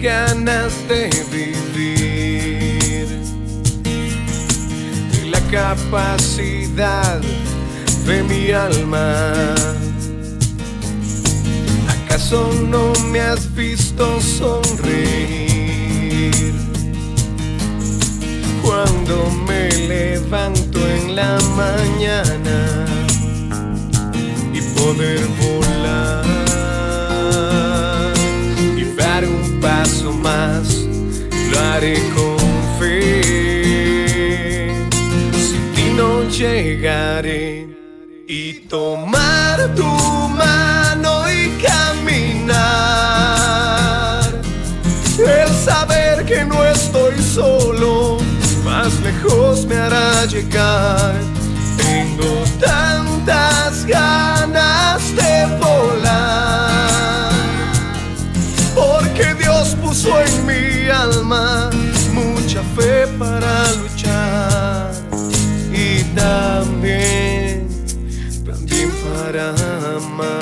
ganas de vivir, de la capacidad de mi alma. ¿Acaso no me has visto sonreír? Cuando me levanto en la mañana y poder haré con fe. Sin ti no llegaré y tomar tu mano y caminar. El saber que no estoy solo, más lejos me hará llegar. Tengo tantas ganas Puso en mi alma mucha fe para luchar y también, también para amar.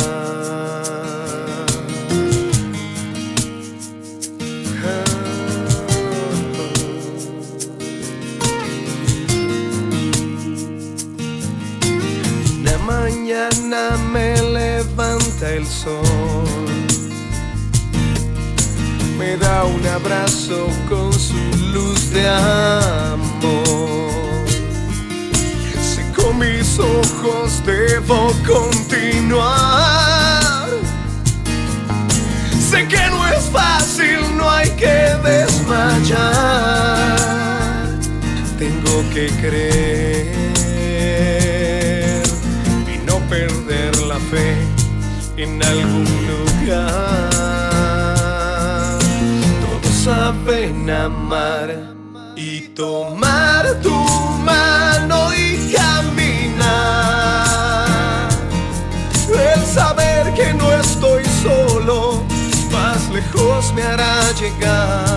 Una mañana me levanta el sol, me da un abrazo con su luz de amor. Sé con mis ojos debo continuar. Sé que no es fácil, no hay que desmayar. Tengo que creer y no perder la fe en algún lugar. Saben amar y tomar tu mano y caminar. El saber que no estoy solo, más lejos me hará llegar.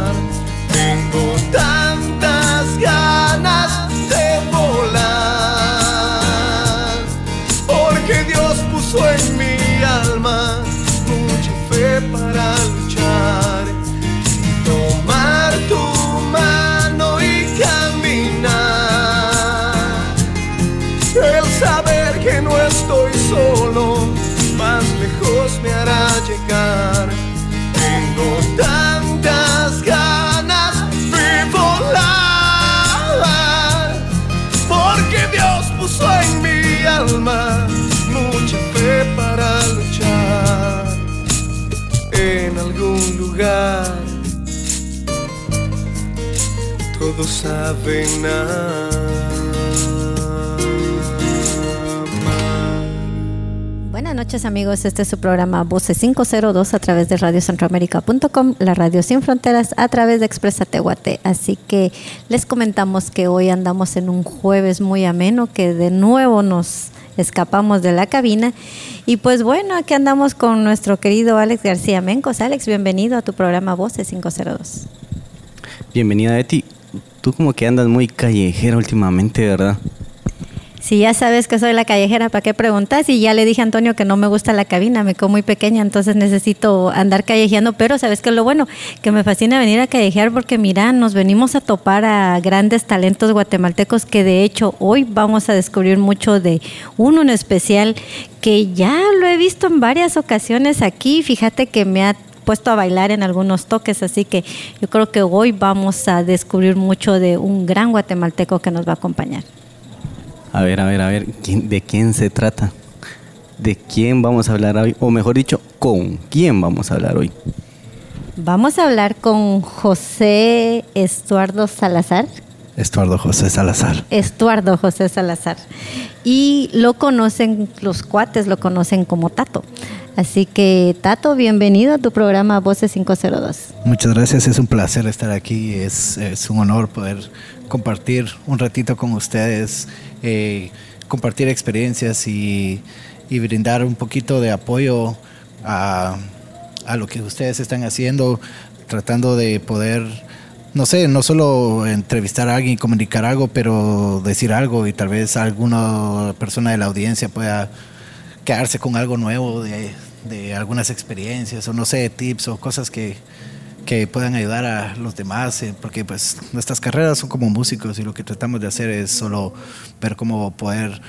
Todos saben. Buenas noches amigos, este es su programa Voces 502 a través de radiocentroamérica.com, la radio sin fronteras a través de Expresa Tehuate. Así que les comentamos que hoy andamos en un jueves muy ameno, que de nuevo nos escapamos de la cabina. Y pues bueno, aquí andamos con nuestro querido Alex García Mencos. Alex, bienvenido a tu programa Voces 502. Bienvenida, Eti. Tú como que andas muy callejera últimamente, ¿verdad? Si ya sabes que soy la callejera, ¿para qué preguntas? Y ya le dije a Antonio que no me gusta la cabina, me quedo muy pequeña, entonces necesito andar callejeando, pero ¿sabes qué es lo bueno? Que me fascina venir a callejear porque mira, nos venimos a topar a grandes talentos guatemaltecos que de hecho hoy vamos a descubrir mucho de uno en especial que ya lo he visto en varias ocasiones aquí, fíjate que me ha puesto a bailar en algunos toques, así que yo creo que hoy vamos a descubrir mucho de un gran guatemalteco que nos va a acompañar. A ver, a ver, a ver, ¿quién- ¿de quién se trata? ¿De quién vamos a hablar hoy? O mejor dicho, ¿con quién vamos a hablar hoy? Vamos a hablar con José Estuardo Salazar. Estuardo José Salazar. Estuardo José Salazar. Y lo conocen, los cuates lo conocen como Tato. Así que, Tato, bienvenido a tu programa Voces 502. Muchas gracias, es un placer estar aquí, es, es un honor poder compartir un ratito con ustedes, eh, compartir experiencias y, y brindar un poquito de apoyo a, lo que ustedes están haciendo, tratando de poder, no sé, no solo entrevistar a alguien y comunicar algo, pero decir algo y tal vez alguna persona de la audiencia pueda quedarse con algo nuevo de algunas experiencias o no sé, tips o cosas que, que puedan ayudar a los demás, eh, porque pues nuestras carreras son como músicos y lo que tratamos de hacer es solo ver cómo poder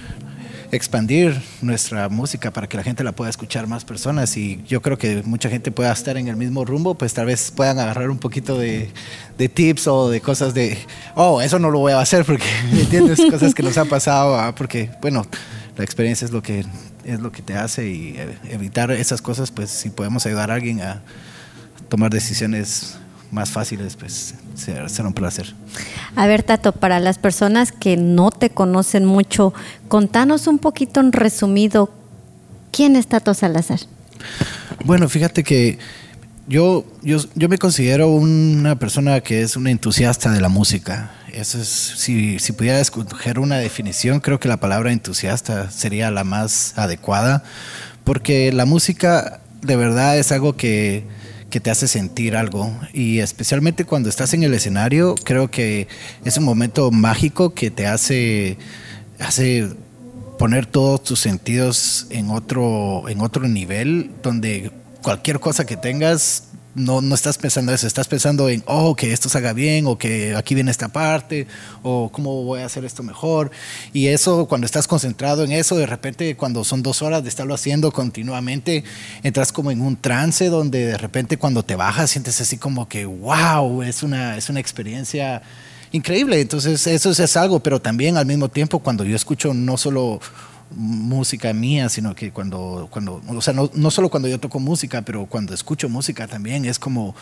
expandir nuestra música para que la gente la pueda escuchar más personas y yo creo que mucha gente pueda estar en el mismo rumbo, pues tal vez puedan agarrar un poquito de, de tips o de cosas de, oh, eso no lo voy a hacer porque, ¿me entiendes? Cosas que nos han pasado, ah, porque, bueno, la experiencia es lo que es lo que te hace y eh, evitar esas cosas, pues si podemos ayudar a alguien a tomar decisiones más fáciles, pues será, un placer. A ver, Tato, para las personas que no te conocen mucho, contanos un poquito en resumido, ¿quién es Tato Salazar? Bueno, fíjate que yo, yo, yo me considero una persona que es una entusiasta de la música. Eso es, si, si pudiera escoger una definición, creo que la palabra entusiasta sería la más adecuada, porque la música de verdad es algo que, que te hace sentir algo. Y especialmente cuando estás en el escenario, creo que es un momento mágico que te hace, hace poner todos tus sentidos en otro, en otro nivel donde cualquier cosa que tengas no, no estás pensando eso, estás pensando en, oh, que esto se haga bien, o que aquí viene esta parte, o cómo voy a hacer esto mejor. Y eso, cuando estás concentrado en eso, de repente, cuando son dos horas de estarlo haciendo continuamente, entras como en un trance donde de repente cuando te bajas sientes así como que, wow, es una, es una experiencia increíble. Entonces, eso es algo, pero también al mismo tiempo, cuando yo escucho no solo música mía, sino que cuando, cuando o sea, no, no, solo cuando yo toco música, pero cuando escucho música también es como,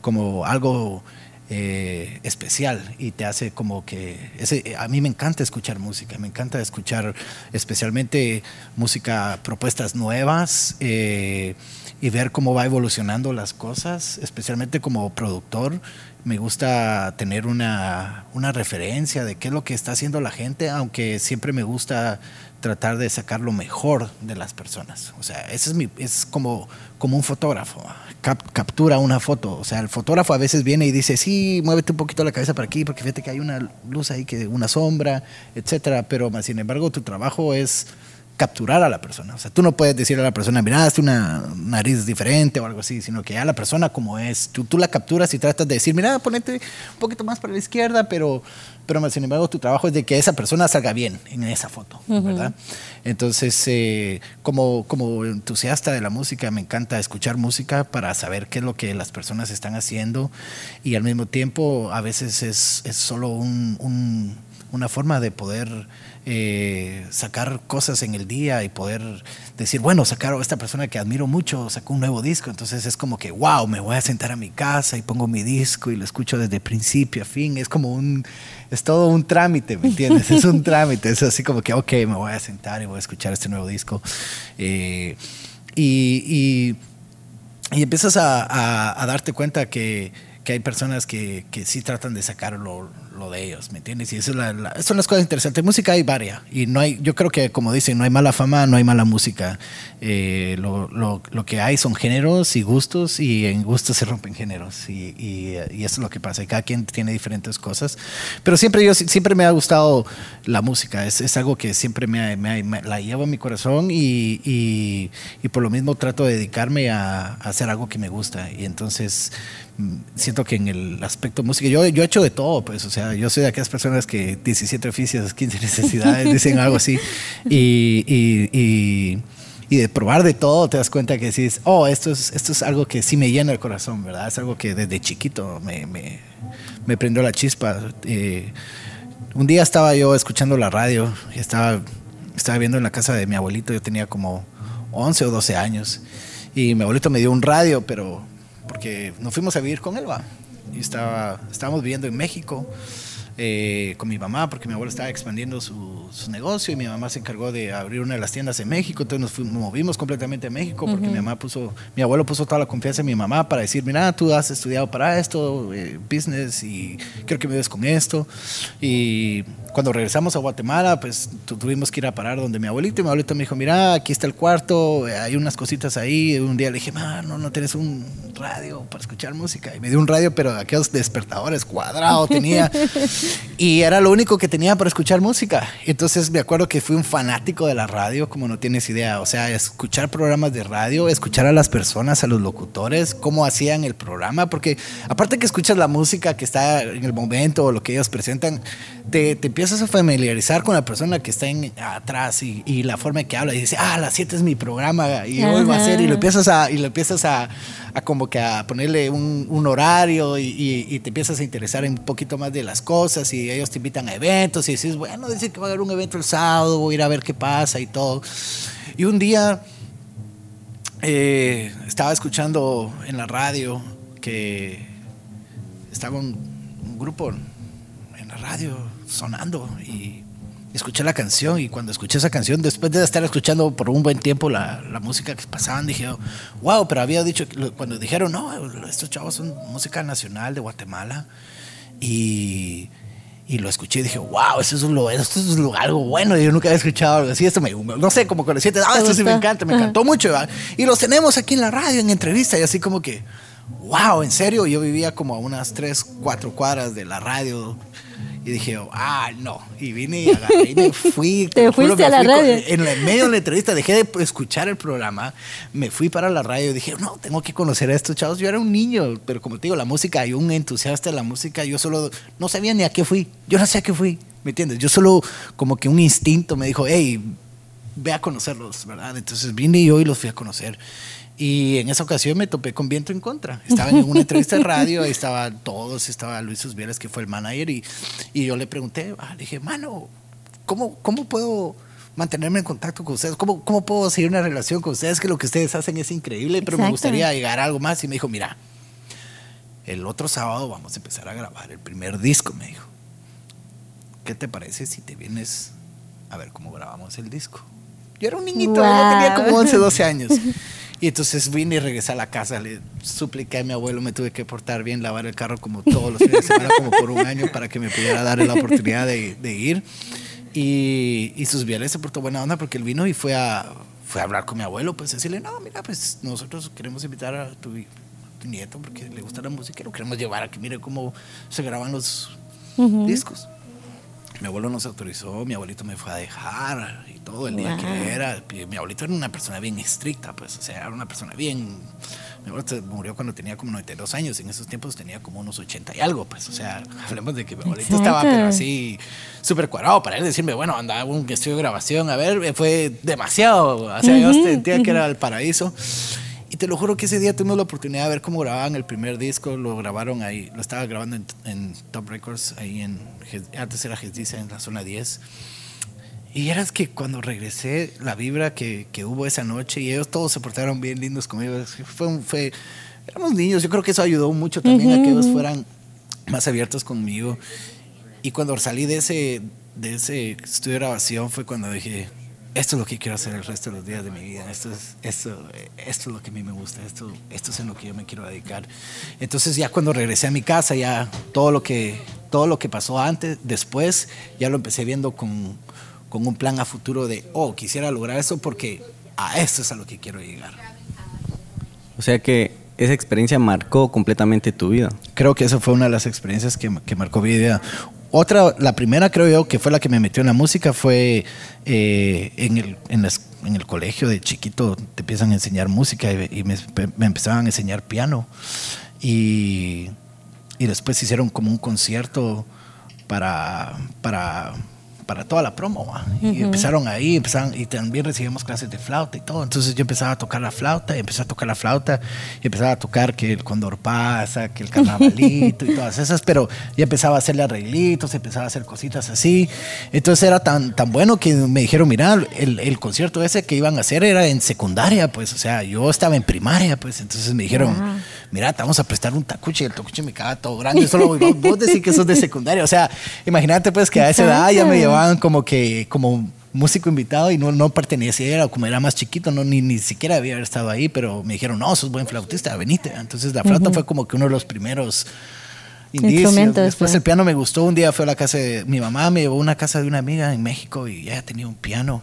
como algo eh, especial y te hace como que, ese, a mí me encanta escuchar música, me encanta escuchar especialmente música, propuestas nuevas eh, y ver cómo va evolucionando las cosas, especialmente como productor me gusta tener una, una, referencia de qué es lo que está haciendo la gente, aunque siempre me gusta tratar de sacar lo mejor de las personas. O sea, ese es, mi, es como, como un fotógrafo, captura una foto. O sea, el fotógrafo a veces viene y dice, sí, muévete un poquito la cabeza para aquí, porque fíjate que hay una luz ahí, que una sombra, etcétera. Pero más sin embargo, tu trabajo es capturar a la persona. O sea, tú no puedes decirle a la persona, mira, hazte una nariz diferente o algo así, sino que ya la persona como es, tú, tú la capturas y tratas de decir, mira, ponete un poquito más para la izquierda, pero, pero sin embargo tu trabajo es de que esa persona salga bien en esa foto, ¿verdad? Entonces, eh, como, como entusiasta de la música, me encanta escuchar música para saber qué es lo que las personas están haciendo y al mismo tiempo a veces es, es solo un, un, una forma de poder eh, sacar cosas en el día y poder decir, bueno, sacaron esta persona que admiro mucho, sacó un nuevo disco, entonces es como que, wow, me voy a sentar a mi casa y pongo mi disco y lo escucho desde principio a fin, es como un, es todo un trámite, ¿me entiendes? Es un trámite, es así como que, ok, me voy a sentar y voy a escuchar este nuevo disco. Eh, y, y, y, empiezas a, a, a darte cuenta que, que hay personas que, que sí tratan de sacarlo lo de ellos, ¿me entiendes? Y eso es la, son las cosas interesantes. Música hay varia y no hay, yo creo que como dicen, no hay mala fama, no hay mala música. Eh, lo, lo, lo, que hay son géneros y gustos y en gustos se rompen géneros y, y, y, eso es lo que pasa. Cada quien tiene diferentes cosas. Pero siempre yo siempre me ha gustado la música, es, es algo que siempre me, me, me, la llevo en mi corazón y, y, por lo mismo trato de dedicarme a, a hacer algo que me gusta. Y entonces siento que en el aspecto música, yo, yo he hecho de todo, pues, o sea, yo soy de aquellas personas que 17 oficios, 15 necesidades, dicen algo así, y, y, y, y, de probar de todo te das cuenta que dices, oh, esto es, esto es algo que sí me llena el corazón, ¿verdad? Es algo que desde chiquito me, me, me prendió la chispa. Eh, un día estaba yo escuchando la radio estaba, estaba viendo en la casa de mi abuelito, yo tenía como 11 o 12 años, y mi abuelito me dio un radio, pero porque nos fuimos a vivir con él, va. Y estaba, estábamos viviendo en México eh, con mi mamá, porque mi abuelo estaba expandiendo su, su, negocio y mi mamá se encargó de abrir una de las tiendas en México. Entonces nos, fuimos, movimos completamente a México porque uh -huh. mi mamá puso, mi abuelo puso toda la confianza en mi mamá para decir, mira, tú has estudiado para esto, eh, business, y quiero que me des con esto. Y cuando regresamos a Guatemala, pues tuvimos que ir a parar donde mi abuelito. Y mi abuelito me dijo, mira, aquí está el cuarto, hay unas cositas ahí. Un día le dije, no, no tienes un radio para escuchar música. Y me dio un radio, pero aquellos despertadores cuadrados tenía. Y era lo único que tenía para escuchar música. Entonces me acuerdo que fui un fanático de la radio, como no tienes idea. O sea, escuchar programas de radio, escuchar a las personas, a los locutores, cómo hacían el programa. Porque aparte que escuchas la música que está en el momento o lo que ellos presentan, te, te empiezas a familiarizar con la persona que está en, atrás y, y la forma en que habla. Y dice, ah, a las 7 es mi programa y hoy va a ser. Y lo empiezas a, y lo empiezas a, a como que a ponerle un, horario y, te empiezas a interesar un poquito más de las cosas y ellos te invitan a eventos y dices, bueno, dice que va a haber un evento el sábado, voy a ir a ver qué pasa y todo. Y un día eh, estaba escuchando en la radio que estaba un, un grupo en la radio sonando y escuché la canción y cuando escuché esa canción, después de estar escuchando por un buen tiempo la, la música que pasaban, dije, wow, pero había dicho, cuando dijeron, no, estos chavos son música nacional de Guatemala y, y lo escuché y dije, wow, eso es, lo, esto es lo- algo bueno, yo nunca había escuchado algo así, esto me, no sé, como con el siete, ah, ¿Te esto sí me encanta, me encantó mucho, ¿verdad? y los tenemos aquí en la radio, en entrevista, y así como que, wow, en serio, yo vivía como a unas tres, cuatro cuadras de la radio. Y dije, ah, no. Y vine y agarré y me fui. Te juro, fuiste me a la fui radio. En el medio de la entrevista dejé de escuchar el programa. Me fui para la radio y dije, no, tengo que conocer a estos chavos. Yo era un niño, pero como te digo, la música, y un entusiasta de la música. Yo solo no sabía ni a qué fui. Yo no sé a qué fui. ¿Me entiendes? Yo solo, como que un instinto me dijo, hey, ve a conocerlos, ¿verdad? Entonces vine yo y los fui a conocer. Y en esa ocasión me topé con viento en contra. Estaban en una entrevista de radio, ahí estaban todos, estaba Luis Usbieras, que fue el manager, y, y yo le pregunté, ah, le dije, mano, ¿cómo, ¿cómo puedo mantenerme en contacto con ustedes? ¿Cómo, ¿Cómo puedo seguir una relación con ustedes? Que lo que ustedes hacen es increíble, pero me gustaría llegar a algo más. Y me dijo, mira, el otro sábado vamos a empezar a grabar el primer disco, me dijo. ¿Qué te parece si te vienes a ver cómo grabamos el disco? Yo era un niñito, yo tenía como Wow. 11, 12 años. Y entonces vine y regresé a la casa, le supliqué a mi abuelo, me tuve que portar bien, lavar el carro como todos los fines de semana, como por un año, para que me pudiera dar la oportunidad de, de ir. Y, y sus viernes se portó buena onda porque él vino y fue a, fue a hablar con mi abuelo, pues decirle, no, mira, pues nosotros queremos invitar a tu, a tu nieto porque le gusta la música y lo queremos llevar a que mire cómo se graban los discos. Mi abuelo nos autorizó, mi abuelito me fue a dejar y todo el día Wow. que era. Mi abuelito era una persona bien estricta, pues, o sea, era una persona bien. Mi abuelito murió cuando tenía como 92 años, en esos tiempos tenía como unos 80 y algo, pues, o sea, hablemos de que mi abuelito estaba Exacto. pero así súper cuadrado para él decirme, bueno, andaba un estudio de grabación, a ver, fue demasiado, o sea, yo sentía que era el paraíso. Y te lo juro que ese día tuvimos la oportunidad de ver cómo grababan el primer disco. Lo grabaron ahí, lo estaba grabando en, en Top Records, ahí en, antes era Gestiza, en la zona 10. Y eras que cuando regresé, la vibra que, que hubo esa noche, y ellos todos se portaron bien lindos conmigo. Fue, un- fue, éramos niños, yo creo que eso ayudó mucho también a que ellos fueran más abiertos conmigo. Y cuando salí de ese, de ese estudio de grabación fue cuando dije, esto es lo que quiero hacer el resto de los días de mi vida, esto es, esto, esto es lo que a mí me gusta, esto, esto es en lo que yo me quiero dedicar. Entonces ya cuando regresé a mi casa, ya todo lo que, todo lo que pasó antes, después, ya lo empecé viendo con, con un plan a futuro de, oh, quisiera lograr eso porque a esto es a lo que quiero llegar. O sea que esa experiencia marcó completamente tu vida. Creo que esa fue una de las experiencias que, que marcó mi vida. Otra, la primera creo yo que fue la que me metió en la música fue eh, en, el, en, el colegio de chiquito te empiezan a enseñar música y, y me, me empezaban a enseñar piano. Y, y después hicieron como un concierto para, para, para toda la promo y empezaron ahí empezaron, y también recibimos clases de flauta y todo. Entonces yo empezaba a tocar la flauta y empecé a tocar la flauta y empezaba a tocar que el condor pasa que el carnavalito y todas esas pero ya empezaba a hacerle arreglitos empezaba a hacer cositas así. Entonces era tan, tan bueno que me dijeron mira el, el concierto ese que iban a hacer era en secundaria pues o sea yo estaba en primaria pues entonces me dijeron. Mira, te vamos a prestar un tacuche, el tacuche me queda todo grande, solo vos, decís que sos de secundaria, o sea, imagínate pues que a esa edad ya me llevaban como que, como músico invitado y no, no pertenecía, como era más chiquito, no, ni, ni siquiera había estado ahí, pero me dijeron, no, sos buen flautista, venite. Entonces la flauta fue como que uno de los primeros indicios. Después el piano me gustó, un día fue a la casa de mi mamá, me llevó a una casa de una amiga en México y ella tenía un piano.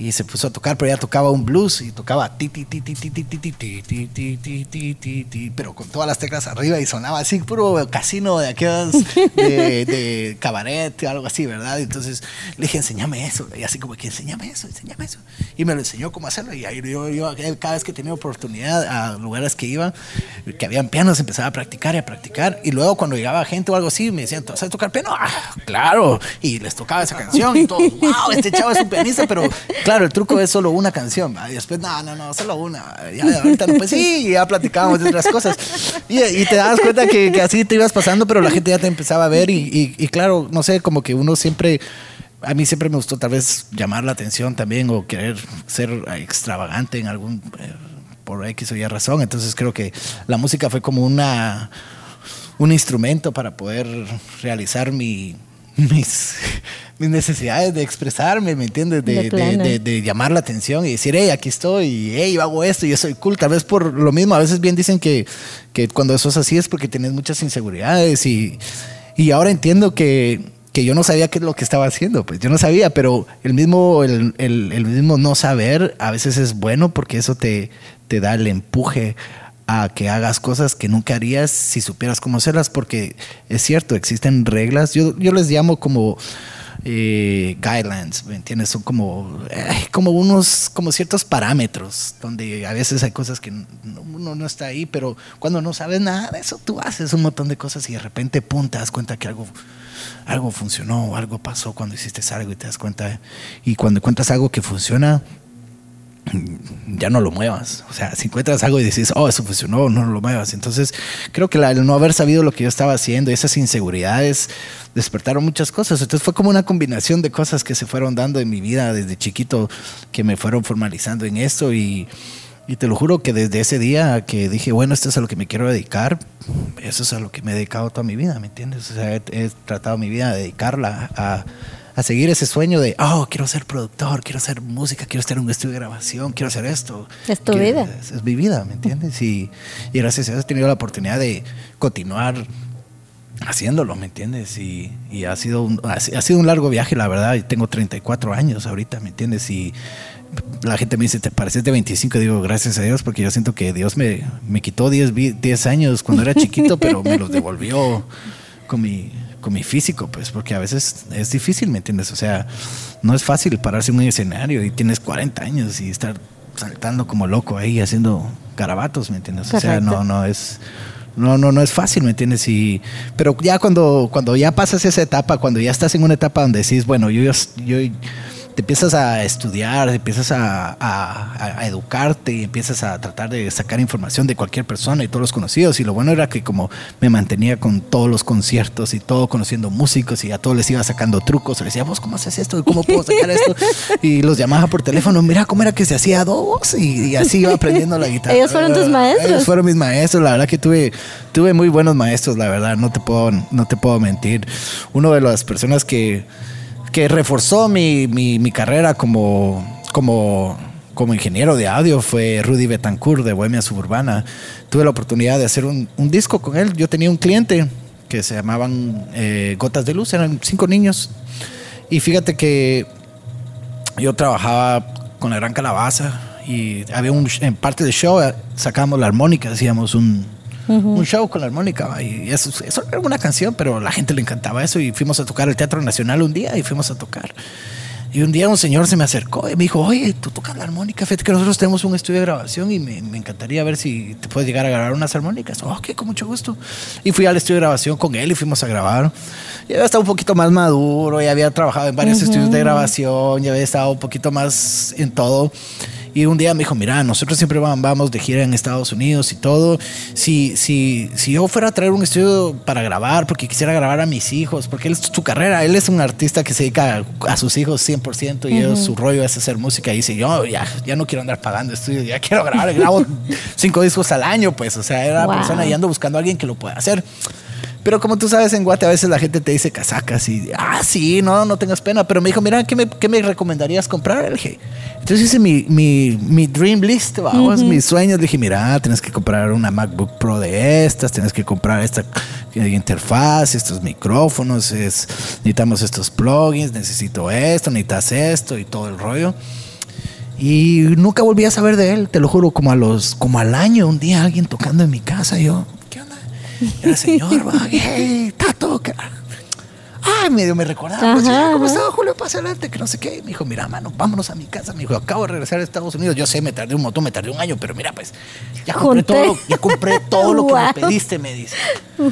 Y se puso a tocar, pero ella tocaba un blues y tocaba ti ti ti ti ti ti ti ti ti ti ti ti ti ti pero con todas las teclas arriba y sonaba así puro casino de aquellos de, de cabaret algo así verdad entonces le dije enséñame eso y así como que enséñame eso enséñame eso y me lo enseñó cómo hacerlo y ahí yo, yo cada vez que tenía oportunidad a lugares que iba que habían pianos empezaba a practicar y a practicar y luego cuando llegaba gente o algo así me decían ¿sabes tocar piano? Ah, claro y les tocaba esa canción y todo wow este chavo es un pianista pero claro, el truco es solo una canción. Después, no, no, no, solo una. Ahorita no, pues sí, ya platicábamos de otras cosas. Y, te das cuenta que, así te ibas pasando, pero la gente ya te empezaba a ver. Y, y, claro, no sé, como que uno siempre. A mí siempre me gustó tal vez llamar la atención también o querer ser extravagante en algún. Eh, por X o Y razón. Entonces creo que la música fue como una. Un instrumento para poder realizar mi, mis, mis necesidades de expresarme, ¿me entiendes? De, de, de, llamar la atención y decir, hey, aquí estoy, hey, yo hago esto, yo soy cool. Tal vez por lo mismo, a veces bien dicen que, que cuando eso es así es porque tienes muchas inseguridades y, y ahora entiendo que, que yo no sabía qué es lo que estaba haciendo, pues yo no sabía, pero el mismo, el, el, el mismo no saber a veces es bueno porque eso te, te da el empuje a que hagas cosas que nunca harías si supieras cómo hacerlas, porque es cierto, existen reglas, yo, yo les llamo como eh, guidelines, ¿me entiendes? Son como, eh, como unos, como ciertos parámetros, donde a veces hay cosas que uno no está ahí, pero cuando no sabes nada de eso, tú haces un montón de cosas y de repente, pum, te das cuenta que algo, algo funcionó, algo pasó cuando hiciste algo y te das cuenta, y cuando encuentras algo que funciona, ya no lo muevas. O sea, si encuentras algo y dices, oh, eso funcionó, no lo muevas. Entonces, creo que el no haber sabido lo que yo estaba haciendo, esas inseguridades, despertaron muchas cosas. Entonces, fue como una combinación de cosas que se fueron dando en mi vida desde chiquito, que me fueron formalizando en esto. Y, y te lo juro que desde ese día que dije, bueno, esto es a lo que me quiero dedicar, eso es a lo que me he dedicado toda mi vida, ¿me entiendes? O sea, he, he tratado mi vida de dedicarla a a seguir ese sueño de, oh, quiero ser productor, quiero hacer música, quiero estar en un estudio de grabación, quiero hacer esto. Es tu vida. Es, mi vida, ¿me entiendes? Y, y gracias a Dios he tenido la oportunidad de continuar haciéndolo, ¿me entiendes? Y, y ha, sido un, ha, sido un largo viaje, la verdad. Y tengo 34 años ahorita, ¿me entiendes? Y la gente me dice, ¿te pareces de 25? Digo, gracias a Dios, porque yo siento que Dios me, me quitó 10, 10 años cuando era chiquito, pero me los devolvió con mi, con mi físico, pues, porque a veces es difícil, ¿me entiendes? O sea, no es fácil pararse en un escenario y tienes 40 años y estar saltando como loco ahí haciendo garabatos, ¿me entiendes? O sea, no, no es. No, no, no es fácil, ¿me entiendes? Y, pero ya cuando, cuando ya pasas esa etapa, cuando ya estás en una etapa donde decís, bueno, yo, yo te empiezas a estudiar, empiezas a, a, educarte y empiezas a tratar de sacar información de cualquier persona y todos los conocidos. Y lo bueno era que como me mantenía con todos los conciertos y todo conociendo músicos y a todos les iba sacando trucos, les decía, vos, ¿cómo haces esto? ¿Cómo puedo sacar esto? Y los llamaba por teléfono, mira cómo era que se hacía dos y, así iba aprendiendo la guitarra. Ellos fueron tus maestros. Ellos fueron mis maestros, la verdad que tuve, tuve muy buenos maestros, la verdad, no te puedo, no te puedo mentir. Uno de las personas que que reforzó mi, mi, mi carrera como, como, como ingeniero de audio fue Rudy Betancourt de Bohemia Suburbana. Tuve la oportunidad de hacer un, un disco con él. Yo tenía un cliente que se llamaban eh, Gotas de Luz, eran cinco niños. Y fíjate que yo trabajaba con la Gran Calabaza y había un, en parte del show eh, sacábamos la armónica, hacíamos un, un show con la armónica. Y eso, eso, era una canción, pero la gente le encantaba eso. Y fuimos a tocar el Teatro Nacional un día y fuimos a tocar. Y un día un señor se me acercó y me dijo, oye, tú tocas la armónica, fíjate que nosotros tenemos un estudio de grabación y me, me encantaría ver si te puedes llegar a grabar unas armónicas. Ok, con mucho gusto. Y fui al estudio de grabación con él y fuimos a grabar. Ya había estado un poquito más maduro, ya había trabajado en varios estudios de grabación, ya había estado un poquito más en todo. Y un día me dijo, mira, nosotros siempre vamos de gira en Estados Unidos y todo. Si, si, si yo fuera a traer un estudio para grabar, porque quisiera grabar a mis hijos, porque él es su carrera, él es un artista que se dedica a, sus hijos 100% y su rollo es hacer música. Y dice, yo ya, ya no quiero andar pagando estudios, ya quiero grabar, grabo cinco discos al año, pues. O sea, era una persona y ando buscando a alguien que lo pueda hacer. Pero como tú sabes, en Guate a veces la gente te dice casacas y, ah, sí, no, no tengas pena. Pero me dijo, mira, ¿qué me, qué me recomendarías comprar? Le dije, entonces hice mi, mi, mi dream list, vamos, mis sueños. Le dije, mira, tienes que comprar una MacBook Pro de estas, tienes que comprar esta interfaz, estos micrófonos, es, necesitamos estos plugins, necesito esto, necesitas esto y todo el rollo. Y nunca volví a saber de él, te lo juro, como a los, como al año, un día alguien tocando en mi casa, yo, ¿qué onda? Era el señor, va, hey, Tato. Ay, medio me recordaba, pues, Ajá, ¿cómo ajá. estaba Julio? Pasa adelante, que no sé qué. Me dijo, mira, mano, vámonos a mi casa. Me dijo, acabo de regresar a Estados Unidos. Yo sé, me tardé un montón, me tardé un año, pero mira, pues, ya compré todo, ya compré todo lo que me pediste, me dice.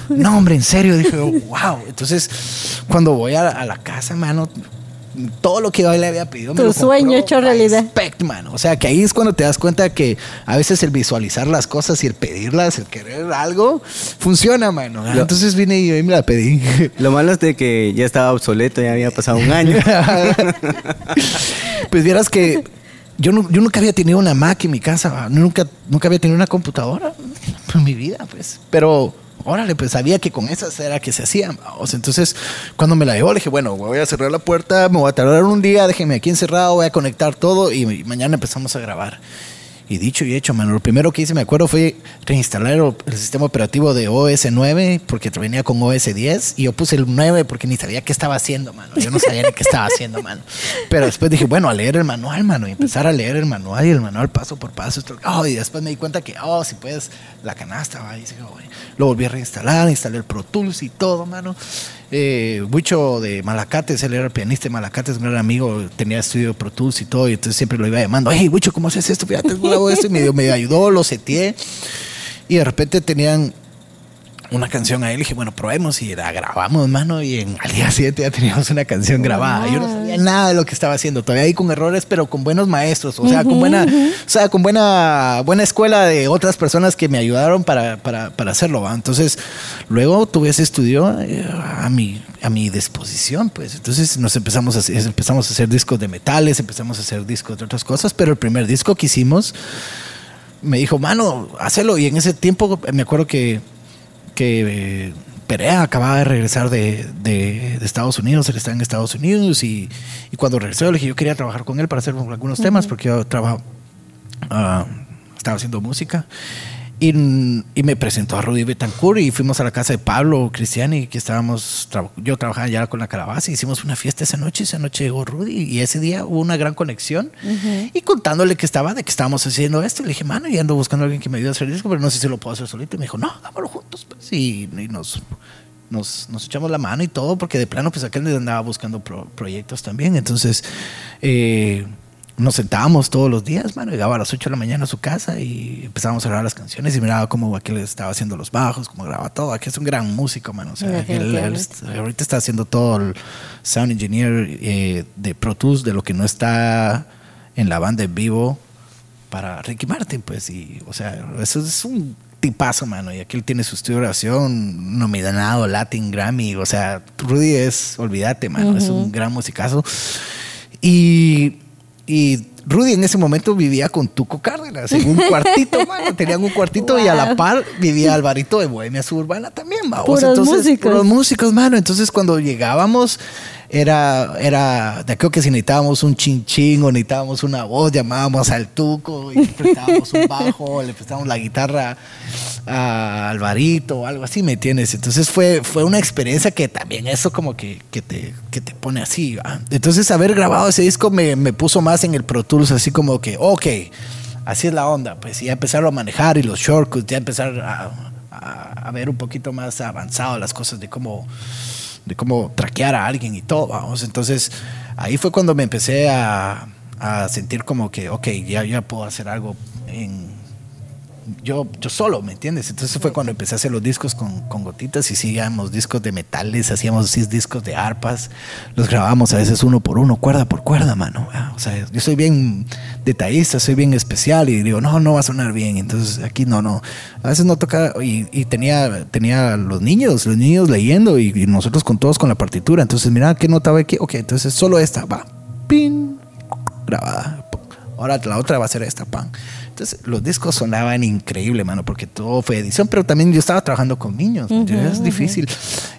No, hombre, en serio, dije, wow. Entonces, cuando voy a, a la casa, mano, todo lo que yo le había pedido. me Tu lo sueño hecho realidad. spec, mano. O sea, que ahí es cuando te das cuenta que a veces el visualizar las cosas y el pedirlas, el querer algo, funciona, mano. Lo- Entonces vine y me la pedí. Lo malo es de que ya estaba obsoleto, ya había pasado un año. pues vieras que yo, nu- yo nunca había tenido una Mac en mi casa, nunca, nunca había tenido una computadora en mi vida, pues. Pero, órale, pues sabía que con esas era que se hacían. va. O sea, entonces, cuando me la llevó, le dije, bueno, voy a cerrar la puerta, me voy a tardar un día, déjeme aquí encerrado, voy a conectar todo y mañana empezamos a grabar. Y dicho y hecho, mano, lo primero que hice, me acuerdo, fue reinstalar el, sistema operativo de OS 9 porque venía con OS 10 y yo puse el 9 porque ni sabía qué estaba haciendo, mano. Yo no sabía ni qué estaba haciendo, mano. Pero después dije, bueno, a leer el manual, mano, y empezar a leer el manual y el manual paso por paso. Oh, y después me di cuenta que, oh, si puedes, la canasta, va. Y dije, oh, lo volví a reinstalar, instalé el Pro Tools y todo, mano. Eh, de Malacates, él era pianista de Malacates, un gran amigo, tenía estudio Pro Tools y todo, y entonces siempre lo iba llamando, hey, Bucho, ¿cómo haces esto? Fíjate, grabo esto, y me, me ayudó, lo seteé, y de repente tenían una canción a él, y dije, bueno, probemos, y la grabamos, mano, y en, al día siguiente ya teníamos una canción grabada. Yo no sabía nada de lo que estaba haciendo, todavía ahí con errores, pero con buenos maestros, o sea, con buena, o sea, con buena, buena escuela de otras personas que me ayudaron para, para, para hacerlo, ¿va? Entonces, luego tuve ese estudio eh, a mi, a mi disposición, pues. Entonces nos empezamos a, empezamos a hacer discos de metales, empezamos a hacer discos de otras cosas, pero el primer disco que hicimos me dijo, mano, hacelo. Y en ese tiempo me acuerdo que, que eh, Perea acababa de regresar de, de- de Estados Unidos, él está en Estados Unidos y, y cuando regresó le dije, yo quería trabajar con él para hacer algunos temas porque yo trabajo, ah, estaba haciendo música. Y, y me presentó a Rudy Betancourt y fuimos a la casa de Pablo Cristiani, que estábamos, yo trabajaba ya con la calabaza, hicimos una fiesta esa noche, esa noche llegó Rudy y ese día hubo una gran conexión y contándole que estaba, de que estábamos haciendo esto, le dije, mano, y ando buscando a alguien que me ayude a hacer el disco, pero no sé si lo puedo hacer solito. Y me dijo, no, hagámoslo juntos. Pues. Y, y nos, nos, nos echamos la mano y todo, porque de plano, pues aquel andaba buscando pro- proyectos también. Entonces, eh, nos sentábamos todos los días, mano. Llegaba a las 8 de la mañana a su casa y empezábamos a grabar las canciones y miraba cómo aquel estaba haciendo los bajos, cómo grababa todo. Aquí es un gran músico, mano. O sea, él- ahorita está haciendo todo el sound engineer eh, de Pro Tools, de lo que no está en la banda en vivo para Ricky Martin, pues. Y, o sea, eso es un tipazo, mano. Y aquí él tiene su estudio de grabación nominado Latin Grammy. O sea, Rudy es, olvídate, mano. Es un gran musicazo. Y, y Rudy en ese momento vivía con Tuco Cárdenas en un cuartito, mano. Tenían un cuartito y a la par vivía Alvarito de Bohemia Suburbana también, vamos. Puros Entonces, músicos. puros músicos, mano. Entonces, cuando llegábamos, era, era, de creo que si necesitábamos un chin o necesitábamos una voz, llamábamos al Tuco y le prestábamos un bajo, le prestábamos la guitarra a Alvarito o algo así, ¿me entiendes? Entonces fue, fue una experiencia que también eso como que, que, te, que te pone así. Entonces haber grabado ese disco me, me puso más en el Pro Tools, así como que, ok, así es la onda, pues ya empezaron a manejar y los shortcuts, ya empezar a, a, a ver un poquito más avanzado las cosas de cómo de cómo traquear a alguien y todo, vamos. Entonces, ahí fue cuando me empecé a, a sentir como que, ok, ya, ya puedo hacer algo en, yo, yo solo, ¿me entiendes? Entonces fue cuando empecé a hacer los discos con, con gotitas y hacíamos discos de metales, hacíamos discos de arpas, los grabábamos a veces uno por uno, cuerda por cuerda, mano. O sea, yo soy bien detallista, soy bien especial y digo, no, no va a sonar bien. Entonces aquí no, no. A veces no toca y, y tenía, tenía los niños, los niños leyendo y, y nosotros con todos con la partitura. Entonces, mira, ¿qué nota va aquí? Ok, entonces solo esta, va. Pin, grabada. Ahora la otra va a ser esta, pan. Entonces, los discos sonaban increíble, mano, porque todo fue edición, pero también yo estaba trabajando con niños, ¿me entiendes? Es difícil.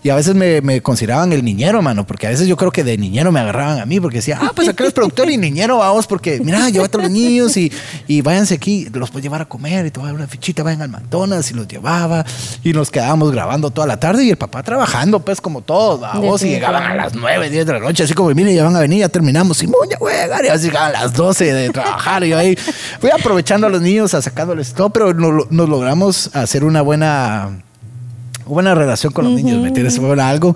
Y a veces me, me consideraban el niñero, mano, porque a veces yo creo que de niñero me agarraban a mí, porque decía, ah, pues acá eres productor y niñero, vamos, porque mira, llévate a los niños y, y váyanse aquí, los puedes llevar a comer y te voy a dar una fichita, vayan al McDonald's y los llevaba y nos quedábamos grabando toda la tarde y el papá trabajando, pues como todos, vamos, y llegaban a las 9, 10 de la noche, así como, mire, ya van a venir, ya terminamos, y ya voy a llegar, y así llegaban a las 12 de trabajar, y yo ahí fui aprovechando a los niños, a sacándoles todo, pero no- nos logramos hacer una buena buena relación con los niños, ¿me entiendes? Fue algo.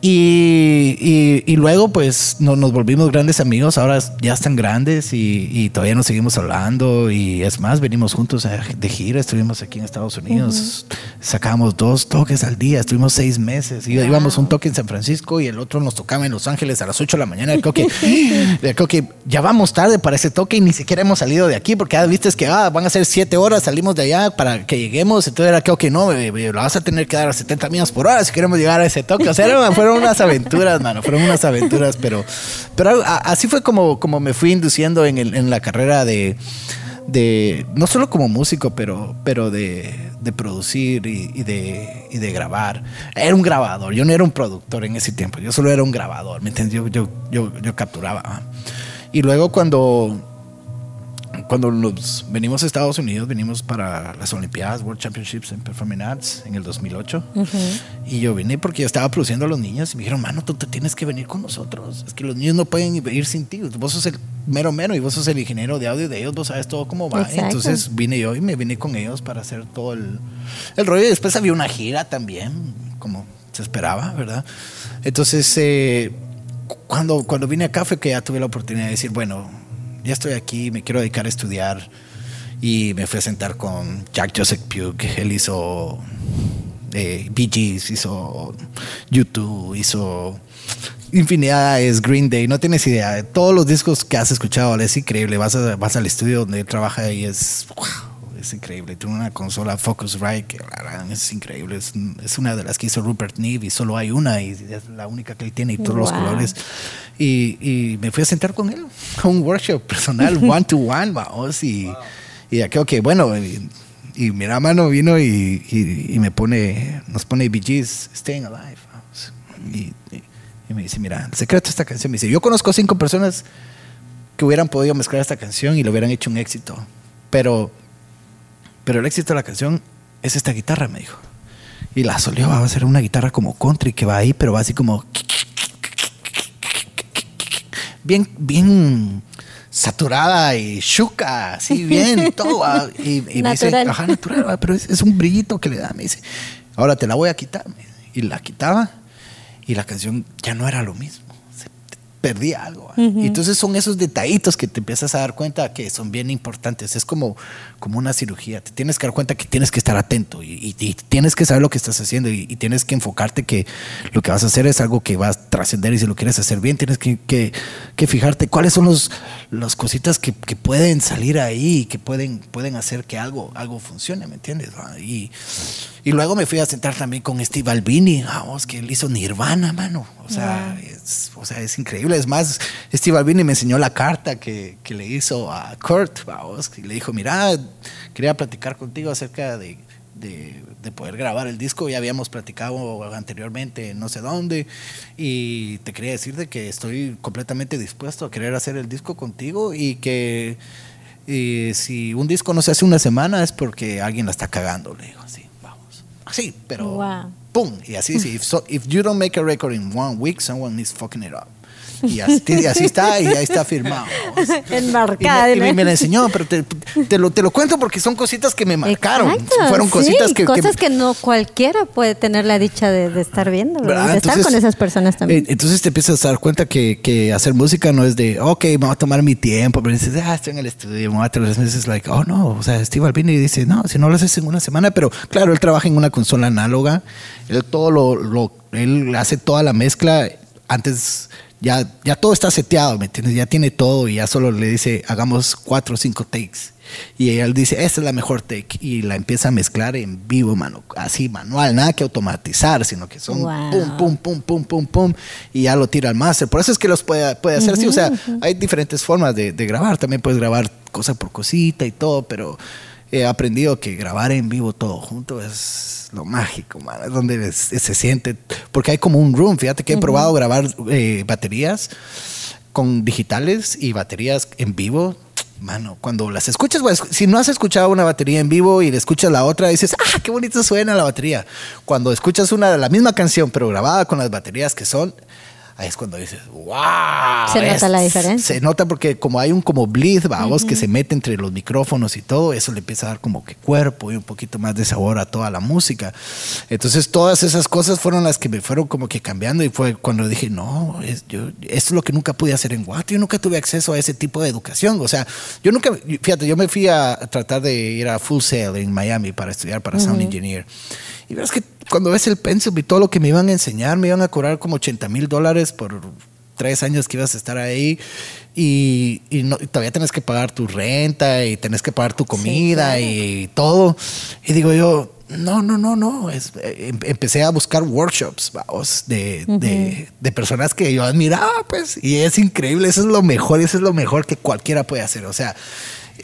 Y, y- y luego, pues, no- nos volvimos grandes amigos. Ahora ya están grandes y, y todavía nos seguimos hablando. Y es más, venimos juntos de gira. Estuvimos aquí en Estados Unidos. Sacábamos dos toques al día. Estuvimos seis meses. Y íbamos un toque en San Francisco y el otro nos tocaba en Los Ángeles a las 8 de la mañana. Creo que, creo que ya vamos tarde para ese toque y ni siquiera hemos salido de aquí porque ya viste que ah, van a ser siete horas. Salimos de allá para que lleguemos. Entonces era que no, eh, eh, la vas a tener que dar a 70 millas por hora si queremos llegar a ese toque. O sea, era- fueron unas aventuras, mano. Fueron unas aventuras, pero, pero a- así fue como, como me fui induciendo en, el- en la carrera de, de, no solo como músico, pero, pero de, de producir y, y de, y de grabar. Era un grabador, yo no era un productor en ese tiempo, yo solo era un grabador, ¿me entiendes? Yo, yo, yo, yo capturaba. Y luego cuando, cuando nos venimos a Estados Unidos, venimos para las Olimpiadas, World Championships en Performing Arts en el 2008. Y yo vine porque yo estaba produciendo a los niños y me dijeron, mano, tú te tienes que venir con nosotros. Es que los niños no pueden ir sin ti. Vos sos el mero mero y vos sos el ingeniero de audio de ellos, vos sabes todo cómo va. Exacto. Entonces vine yo y me vine con ellos para hacer todo el, el rollo. Y después había una gira también, como se esperaba, ¿verdad? Entonces, eh, cu- cuando, cuando vine acá fue que ya tuve la oportunidad de decir, bueno, ya estoy aquí, me quiero dedicar a estudiar. Y me fui a sentar con Jack Joseph Pugh, él hizo eh, Bee Gees, hizo YouTube, hizo infinidades, Green Day, no tienes idea. Todos los discos que has escuchado, es increíble. Vas, a- vas al estudio donde él trabaja y es, wow, es increíble. Tiene una consola Focusrite que es increíble. Es, es una de las que hizo Rupert Neve y solo hay una y es la única que él tiene y todos los Wow. colores. Y, y me fui a sentar con él a un workshop personal, one to one, vamos. Y, y ya creo que, bueno, y, y mira, mano vino y, y- y me pone, nos pone Gees, Staying Alive. vamos. Y, y- y me dice, mira, el secreto de esta canción, me dice, yo conozco cinco personas que hubieran podido mezclar esta canción y lo hubieran hecho un éxito. Pero, pero el éxito de la canción es esta guitarra, me dijo. Y la solió, va a ser una guitarra como country que va ahí, pero va así como bien, bien saturada y chuca, así bien todo. va. Y, y me dice, ajá, natural, va, pero es, es un brillito que le da. Me dice, ahora te la voy a quitar. Y la quitaba y la canción ya no era lo mismo. Se perdía algo. entonces son esos detallitos que te empiezas a dar cuenta que son bien importantes. Es como, como una cirugía. Te tienes que dar cuenta que tienes que estar atento y, y- y tienes que saber lo que estás haciendo y, y tienes que enfocarte que lo que vas a hacer es algo que va a trascender y si lo quieres hacer bien tienes que, que- que fijarte cuáles son los, las cositas que, que pueden salir ahí y que pueden, pueden hacer que algo, algo funcione, ¿me entiendes? va? Y, y luego me fui a sentar también con Steve Albini, vamos, que él hizo Nirvana, mano. O sea, es, o sea, es increíble. Es más, Steve Albini me enseñó la carta que, que le hizo a Kurt, vamos, que le dijo, mira, quería platicar contigo acerca de, de, de poder grabar el disco. Ya habíamos platicado anteriormente en no sé dónde. Y te quería decir de que estoy completamente dispuesto a querer hacer el disco contigo y que y si un disco no se hace una semana es porque alguien la está cagando, le digo así. Así, pero Wow. pum, y así dice, if, so- if you don't make a record in one week, someone is fucking it up. Y así, así está, y ahí está firmado. vamos. Enmarcada. Y me, y me- me la enseñó, pero te, te lo, te lo cuento porque son cositas que me marcaron. Exacto, Fueron sí, cositas que, que- cosas que, no cualquiera puede tener la dicha de, de estar viendo, ¿verdad? de estar Entonces, con esas personas también. eh, Entonces te empiezas a dar cuenta que, que hacer música no es de, ok, me voy a tomar mi tiempo, pero dices, ah, estoy en el estudio, me voy a tres meses, like, oh no, o sea, Steve Albini dice, no, si no lo haces en una semana, pero claro, él trabaja en una consola análoga, él todo lo, lo- él hace toda la mezcla antes. Ya, ya todo está seteado, ¿me entiendes? Ya tiene todo y ya solo le dice, hagamos cuatro o cinco takes. Y él dice, esta es la mejor take. Y la empieza a mezclar en vivo, mano. Así, manual, nada que automatizar, sino que son Wow. pum, pum, pum, pum, pum, pum. Y ya lo tira al máster. Por eso es que los puede, puede hacer así. O sea, hay diferentes formas de, de grabar. También puedes grabar cosa por cosita y todo, pero he aprendido que grabar en vivo todo junto es lo mágico, man. Es donde es- se siente, porque hay como un room. Fíjate que he probado grabar eh, baterías con digitales y baterías en vivo. Mano, cuando las escuchas, güey, si no has escuchado una batería en vivo y le escuchas la otra, dices, ah, qué bonito suena la batería. Cuando escuchas una la misma canción, pero grabada con las baterías que son, ahí es cuando dices, wow. Se nota la diferencia. Se nota porque como hay un como bleed, vamos, que se mete entre los micrófonos y todo, eso le empieza a dar como que cuerpo y un poquito más de sabor a toda la música. Entonces todas esas cosas fueron las que me fueron como que cambiando y fue cuando dije, no, es, yo, esto es lo que nunca pude hacer en Guate, yo nunca tuve acceso a ese tipo de educación. O sea, yo nunca, fíjate, yo me fui a tratar de ir a Full Sail en Miami para estudiar para Sound Engineer. Y verás que cuando ves el pensum y todo lo que me iban a enseñar, me iban a cobrar como 80 mil dólares por tres años que ibas a estar ahí y, y no- y todavía tenés que pagar tu renta y tenés que pagar tu comida claro. y todo. Y digo yo, no, no, no, no. Es- em- empecé a buscar workshops vamos, de, de- de personas que yo admiraba, pues, y es increíble. Eso es lo mejor, eso es lo mejor que cualquiera puede hacer. O sea,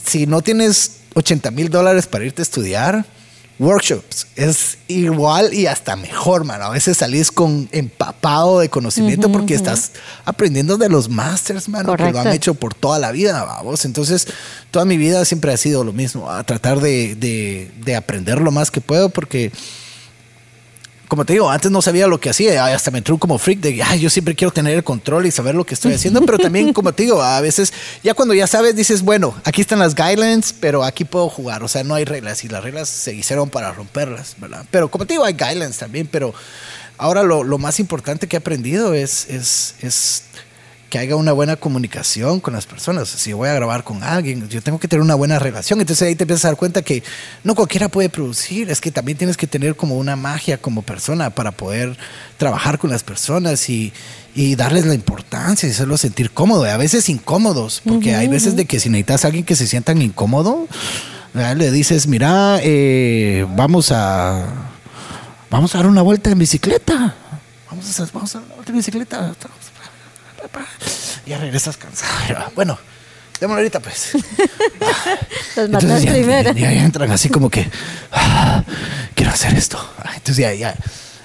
si no tienes 80 mil dólares para irte a estudiar, workshops es igual y hasta mejor, mano. A veces salís con empapado de conocimiento porque estás aprendiendo de los masters, mano, que lo han hecho por toda la vida, vamos. Entonces, toda mi vida siempre ha sido lo mismo, a tratar de, de- de aprender lo más que puedo porque como te digo, antes no sabía lo que hacía, hasta me entró como freak de, ay, yo siempre quiero tener el control y saber lo que estoy haciendo, pero también, como te digo, a veces, ya cuando ya sabes, dices, bueno, aquí están las guidelines, pero aquí puedo jugar, o sea, no hay reglas y las reglas se hicieron para romperlas, ¿verdad? Pero como te digo, hay guidelines también, pero ahora lo, lo más importante que he aprendido es, es, es que haya una buena comunicación con las personas. Si voy a grabar con alguien, yo tengo que tener una buena relación. Entonces ahí te empiezas a dar cuenta que no cualquiera puede producir, es que también tienes que tener como una magia como persona para poder trabajar con las personas y, y darles la importancia y hacerlos sentir cómodo, y a veces incómodos, porque hay veces de que si necesitas a alguien que se sientan incómodo, ¿verdad? le dices, mira, eh, vamos a vamos a dar una vuelta en bicicleta. Vamos a, vamos a dar una vuelta en bicicleta. Ya regresas cansado. Bueno, démoslo ahorita pues. Los matas ya, primero. ya- ya entran así como que "Ah, quiero hacer esto. Ah, Entonces ya, ya,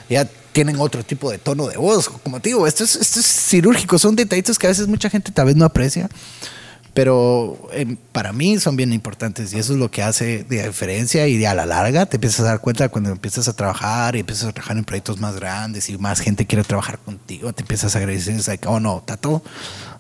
ya tienen otro tipo de tono de voz. Como te digo, esto es, esto es cirúrgico, son detallitos que a veces mucha gente tal vez no aprecia. Pero eh, para mí son bien importantes y eso es lo que hace de diferencia y a la larga te empiezas a dar cuenta cuando empiezas a trabajar y empiezas a trabajar en proyectos más grandes y más gente quiere trabajar contigo, te empiezas a agradecer, es like, oh no, Tato,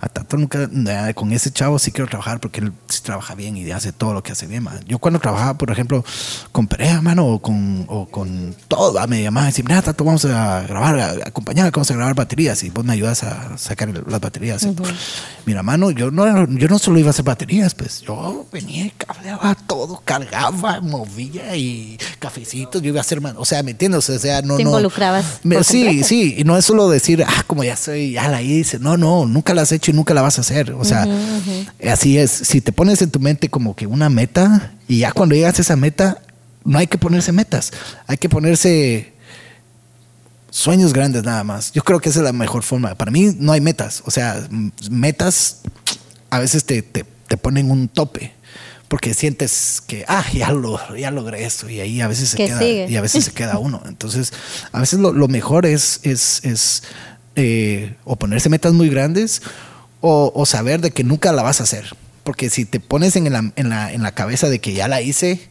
a Tato nunca, con ese chavo sí quiero trabajar porque él sí trabaja bien y hace todo lo que hace bien, man. Yo cuando trabajaba, por ejemplo, con Perea, mano, o con, o con todo, ah, me llamaban y decían, mira, Tato, vamos a grabar, a- acompañar, vamos a grabar baterías y vos me ayudas a sacar el- las baterías. Mira, mano, yo no, yo no solo iba a hacer baterías, pues yo venía y cableaba todo, cargaba, movía y cafecitos, yo iba a hacer, man- o sea, ¿me entiendes? O sea, no, Te no. involucrabas Me- sí, completo. sí, y no es solo decir, ah, como ya soy, ya la hice. No, no, nunca la has hecho nunca la vas a hacer. O sea, así es. Si te pones en tu mente como que una meta y ya cuando llegas a esa meta, no hay que ponerse metas, hay que ponerse sueños grandes nada más. Yo creo que esa es la mejor forma. Para mí no hay metas. O sea, metas a veces te, te, te ponen un tope. Porque sientes que, ah, ya, lo, ya logré esto. Y ahí a veces se ¿Qué queda. sigue? Y a veces se queda uno. Entonces, a veces lo, lo mejor es, es, es eh, o ponerse metas muy grandes o, saber de que nunca la vas a hacer. Porque si te pones en la, en la, en la cabeza de que ya la hice,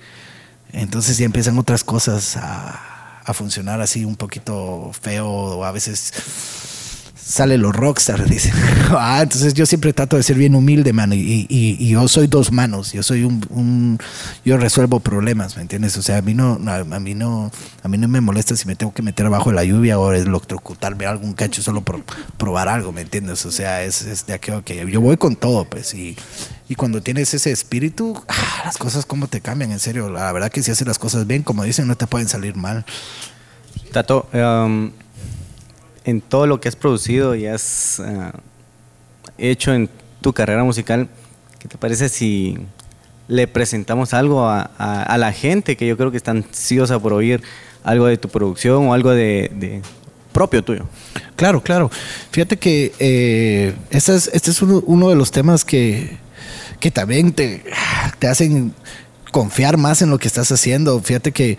entonces ya empiezan otras cosas a, a funcionar así un poquito feo o a veces sale los rockstar, dicen. ah, entonces yo siempre trato de ser bien humilde, mano, y, y- y yo soy dos manos, yo soy un, un- yo resuelvo problemas, ¿me entiendes? O sea, a mí no, a, a mí no, a mí no me molesta si me tengo que meter abajo de la lluvia o electrocutarme algún cacho solo por probar algo, ¿me entiendes? O sea, es, es de que yo voy con todo, pues, y, y cuando tienes ese espíritu, ah, las cosas como te cambian, en serio, la verdad que si haces las cosas bien, como dicen, no te pueden salir mal. Tato, um, en todo lo que has producido y has ah, hecho en tu carrera musical, ¿qué te parece si le presentamos algo a, la gente que yo creo que está ansiosa por oír algo de tu producción o algo de, propio tuyo? Claro, claro. Fíjate que eh, este es, uno de los temas que, que también te, te hacen confiar más en lo que estás haciendo. Fíjate que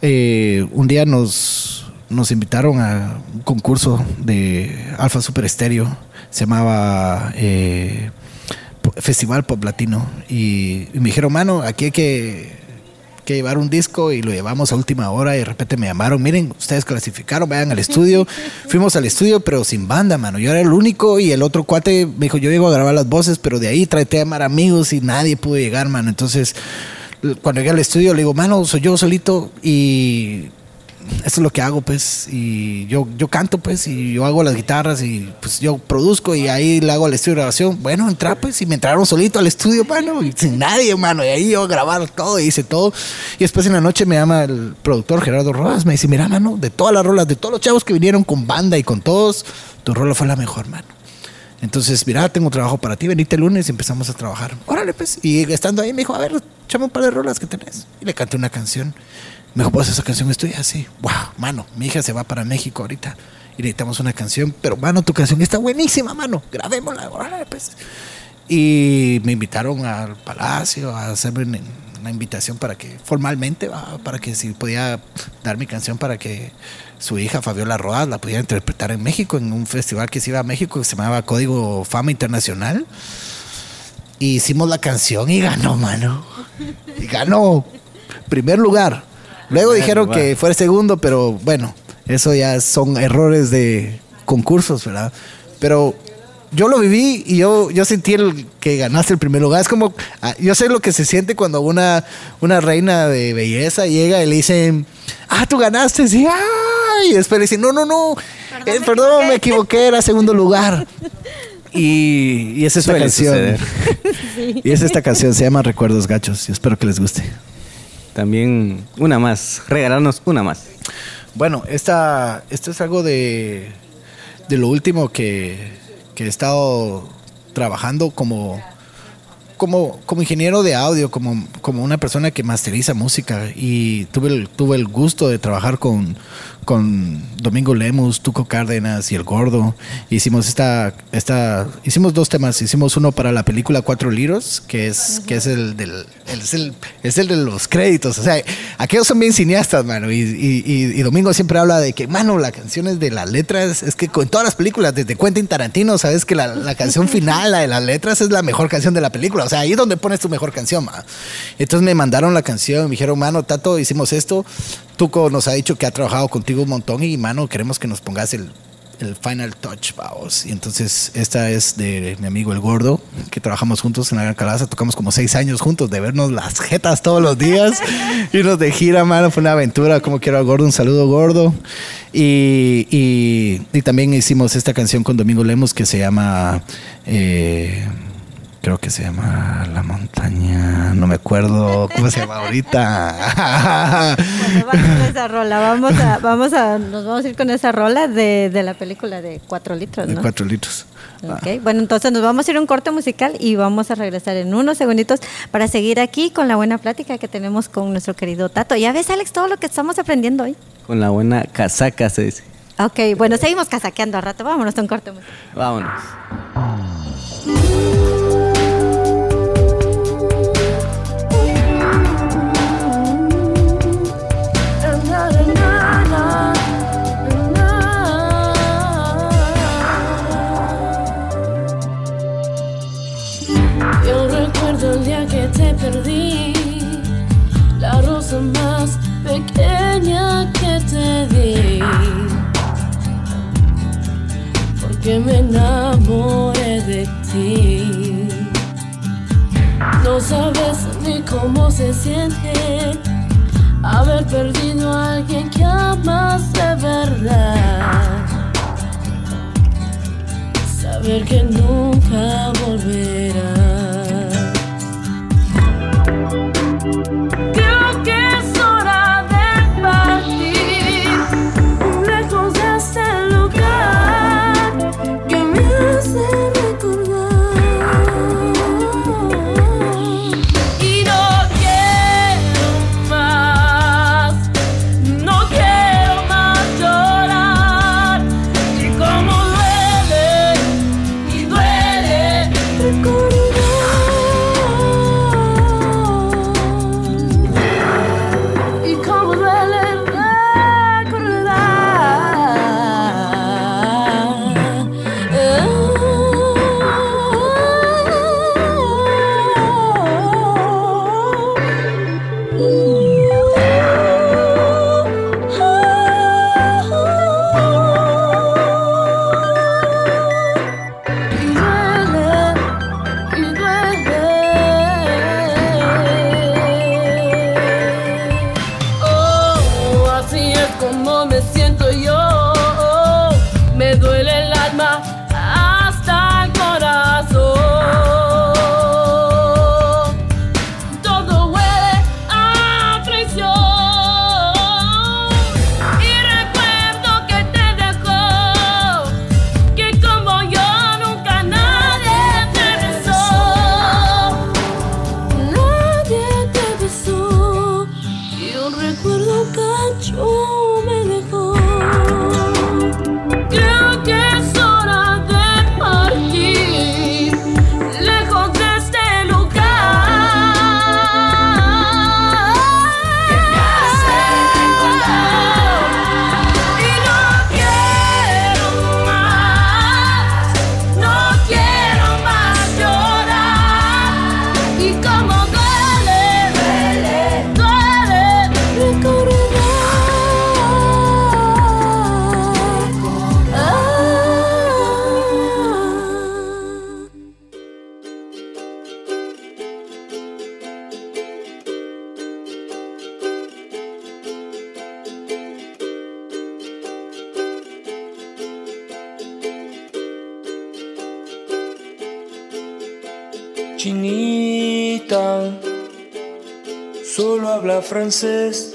eh, un día nos, nos invitaron a un concurso de Alfa Super Estéreo, se llamaba eh, Festival Pop Latino, y, y me dijeron, mano, aquí hay que, que llevar un disco y lo llevamos a última hora y de repente me llamaron, miren, ustedes clasificaron, vayan al estudio. Fuimos al estudio, pero sin banda, mano. Yo era el único y el otro cuate me dijo, yo llego a grabar las voces, pero de ahí traté a llamar amigos y nadie pudo llegar, mano. Entonces, cuando llegué al estudio, le digo, mano, soy yo solito y eso es lo que hago, pues, y yo, yo canto, pues, y yo hago las guitarras y pues yo produzco y ahí le hago al estudio de grabación. Bueno, entra, pues, y me entraron solito al estudio, mano, y sin nadie, mano, y ahí yo grabar todo, y hice todo. Y después en la noche me llama el productor Gerardo Rojas, me dice, mira, mano, de todas las rolas, de todos los chavos que vinieron con banda y con todos, tu rola fue la mejor, mano. Entonces, mira, tengo trabajo para ti, venite el lunes y empezamos a trabajar. Órale, pues. Y estando ahí me dijo, a ver, échame un par de rolas que tenés. Y le canté una canción. Me dijo, pues esa canción es tuya, sí. Wow, mano, mi hija se va para México ahorita y necesitamos una canción. Pero, mano, tu canción está buenísima, mano. Grabémosla, pues. Y me invitaron al palacio a hacerme una, invitación para que, formalmente, para que si podía dar mi canción para que su hija Fabiola Rodas la pudiera interpretar en México, en un festival que se iba a México que se llamaba Código Fama Internacional. Y hicimos la canción y ganó, mano. Y ganó. Primer lugar. Luego dijeron lugar. que fue el segundo, pero bueno, eso ya son errores de concursos, ¿verdad? Pero yo lo viví y yo, yo sentí el que ganaste el primer lugar. Es como, ah, yo sé lo que se siente cuando una, una reina de belleza llega y le dicen, ah, tú ganaste, sí, ah, y después le dicen, no, no, no, Perdón, eh, me perdón, me equivoqué, era segundo lugar. Y, y esa es esta Suele canción. Y es esta canción, se llama Recuerdos Gachos. Y espero que les guste. También una más, regalarnos una más. Bueno, esta, esto es algo de, de lo último que, que he estado trabajando como, como, como ingeniero de audio, como, como una persona que masteriza música. Y tuve el, tuve el gusto de trabajar con, con Domingo Lemus, Tuco Cárdenas y El Gordo. Hicimos esta, esta, hicimos dos temas. Hicimos uno para la película Cuatro Liros, que es, que es el del, el- es el, es el de los créditos. O sea, aquellos son bien cineastas, mano. Y, y- Domingo siempre habla de que, mano, las canciones de las letras, es que con todas las películas, desde Quentin Tarantino, sabes que la, la canción final, la de las letras, es la mejor canción de la película. Sea, ahí es donde pones tu mejor canción, ma. Entonces me mandaron la canción, me dijeron, mano, Tato, hicimos esto. Tuco nos ha dicho que ha trabajado contigo un montón y, mano, queremos que nos pongas el, el final touch, vamos. Y entonces esta es de mi amigo El Gordo, que trabajamos juntos en la Gran Calabaza, tocamos como seis años juntos de vernos las jetas todos los días, irnos de gira, mano, fue una aventura, como quiero al Gordo, un saludo Gordo. Y, y, y también hicimos esta canción con Domingo Lemos que se llama... eh, Creo que se llama La Montaña, no me acuerdo cómo se llama ahorita. Bueno, vamos a esa rola, vamos a, vamos a, nos vamos a ir con esa rola de, de la película de cuatro litros, De ¿no? cuatro litros. Ok, Bueno, entonces nos vamos a ir a un corte musical y vamos a regresar en unos segunditos para seguir aquí con la buena plática que tenemos con nuestro querido Tato. Ya ves, Alex, todo lo que estamos aprendiendo hoy. Con la buena casaca se dice. Ok, bueno, seguimos casaqueando a rato. Vámonos a un corte musical. Vámonos. Más pequeña que te di. Porque me enamoré de ti. No sabes ni cómo se siente haber perdido a alguien que amas de verdad. Saber que nunca volverás. como me siento yo. Habla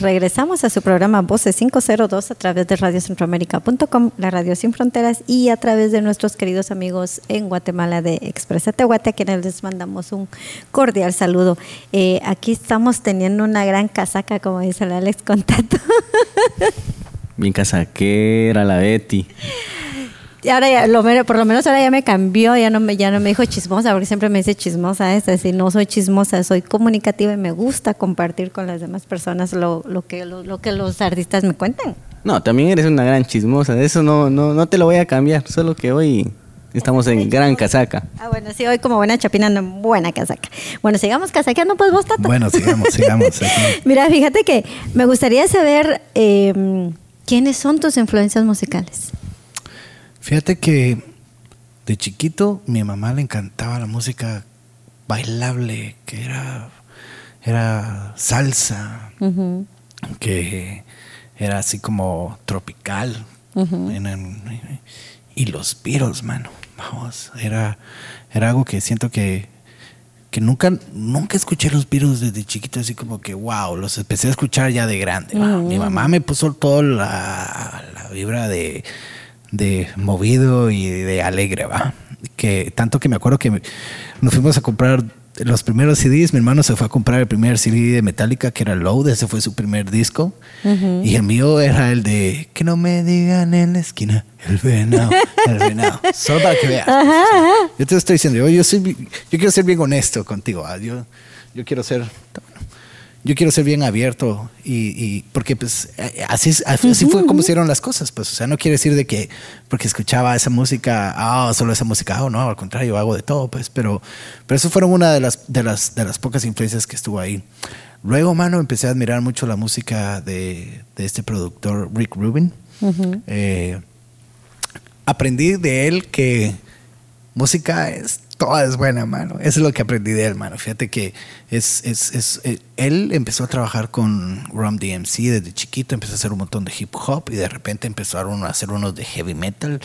Regresamos a su programa Voces 502 a través de radiocentroamérica.com, la radio sin fronteras, y a través de nuestros queridos amigos en Guatemala de Expresa Tehuate, a quienes les mandamos un cordial saludo. Eh, aquí estamos teniendo una gran casaca, como dice el Alex Contato. Bien casaquera la Betty. Y ahora ya, lo menos- por lo menos ahora ya me cambió, ya no me, ya no me dijo chismosa, porque siempre me dice chismosa, es decir, no soy chismosa, soy comunicativa y me gusta compartir con las demás personas lo, lo que, lo, lo que los artistas me cuentan. No, también eres una gran chismosa. De eso no, no, no te lo voy a cambiar. Solo que hoy estamos en gran casaca. Ah, bueno, sí, hoy como buena chapina ando en buena casaca. Bueno, sigamos casaqueando, pues vos, Tata. Bueno, sigamos, sigamos. Mira, fíjate que me gustaría saber eh, quiénes son tus influencias musicales. Fíjate que de chiquito mi mamá le encantaba la música bailable, que era, era salsa, que era así como tropical. En el- y los Beatles, mano. Vamos, era, era algo que siento que, que nunca, nunca escuché los Beatles desde chiquito, así como que wow, los empecé a escuchar ya de grande. Mi mamá me puso toda la, la vibra de, de movido y de alegre, va. Que tanto que me acuerdo que nos fuimos a comprar los primeros CDs, mi hermano se fue a comprar el primer CD de Metallica, que era Load, ese fue su primer disco. Y el mío era el de Que no me digan en la esquina, el venado, el venado. Solo para que veas. Yo te estoy diciendo, yo, yo, soy, yo quiero ser bien honesto contigo. Yo, yo quiero ser... Yo quiero ser bien abierto y, y porque pues eh, así, es- así fue como se dieron las cosas, pues o sea, no quiere decir de que porque escuchaba esa música, ah, solo esa música, ah, no, al contrario, hago de todo, pues, pero, pero eso fueron una de las, de las, de las pocas influencias que estuvo ahí. Luego, mano, empecé a admirar mucho la música de, de este productor Rick Rubin. Eh, aprendí de él que música es toda es buena, mano. Eso es lo que aprendí de él, mano. Fíjate que es, es, es, eh, él empezó a trabajar con Rum DMC desde chiquito, empezó a hacer un montón de hip hop y de repente empezaron a hacer unos de heavy metal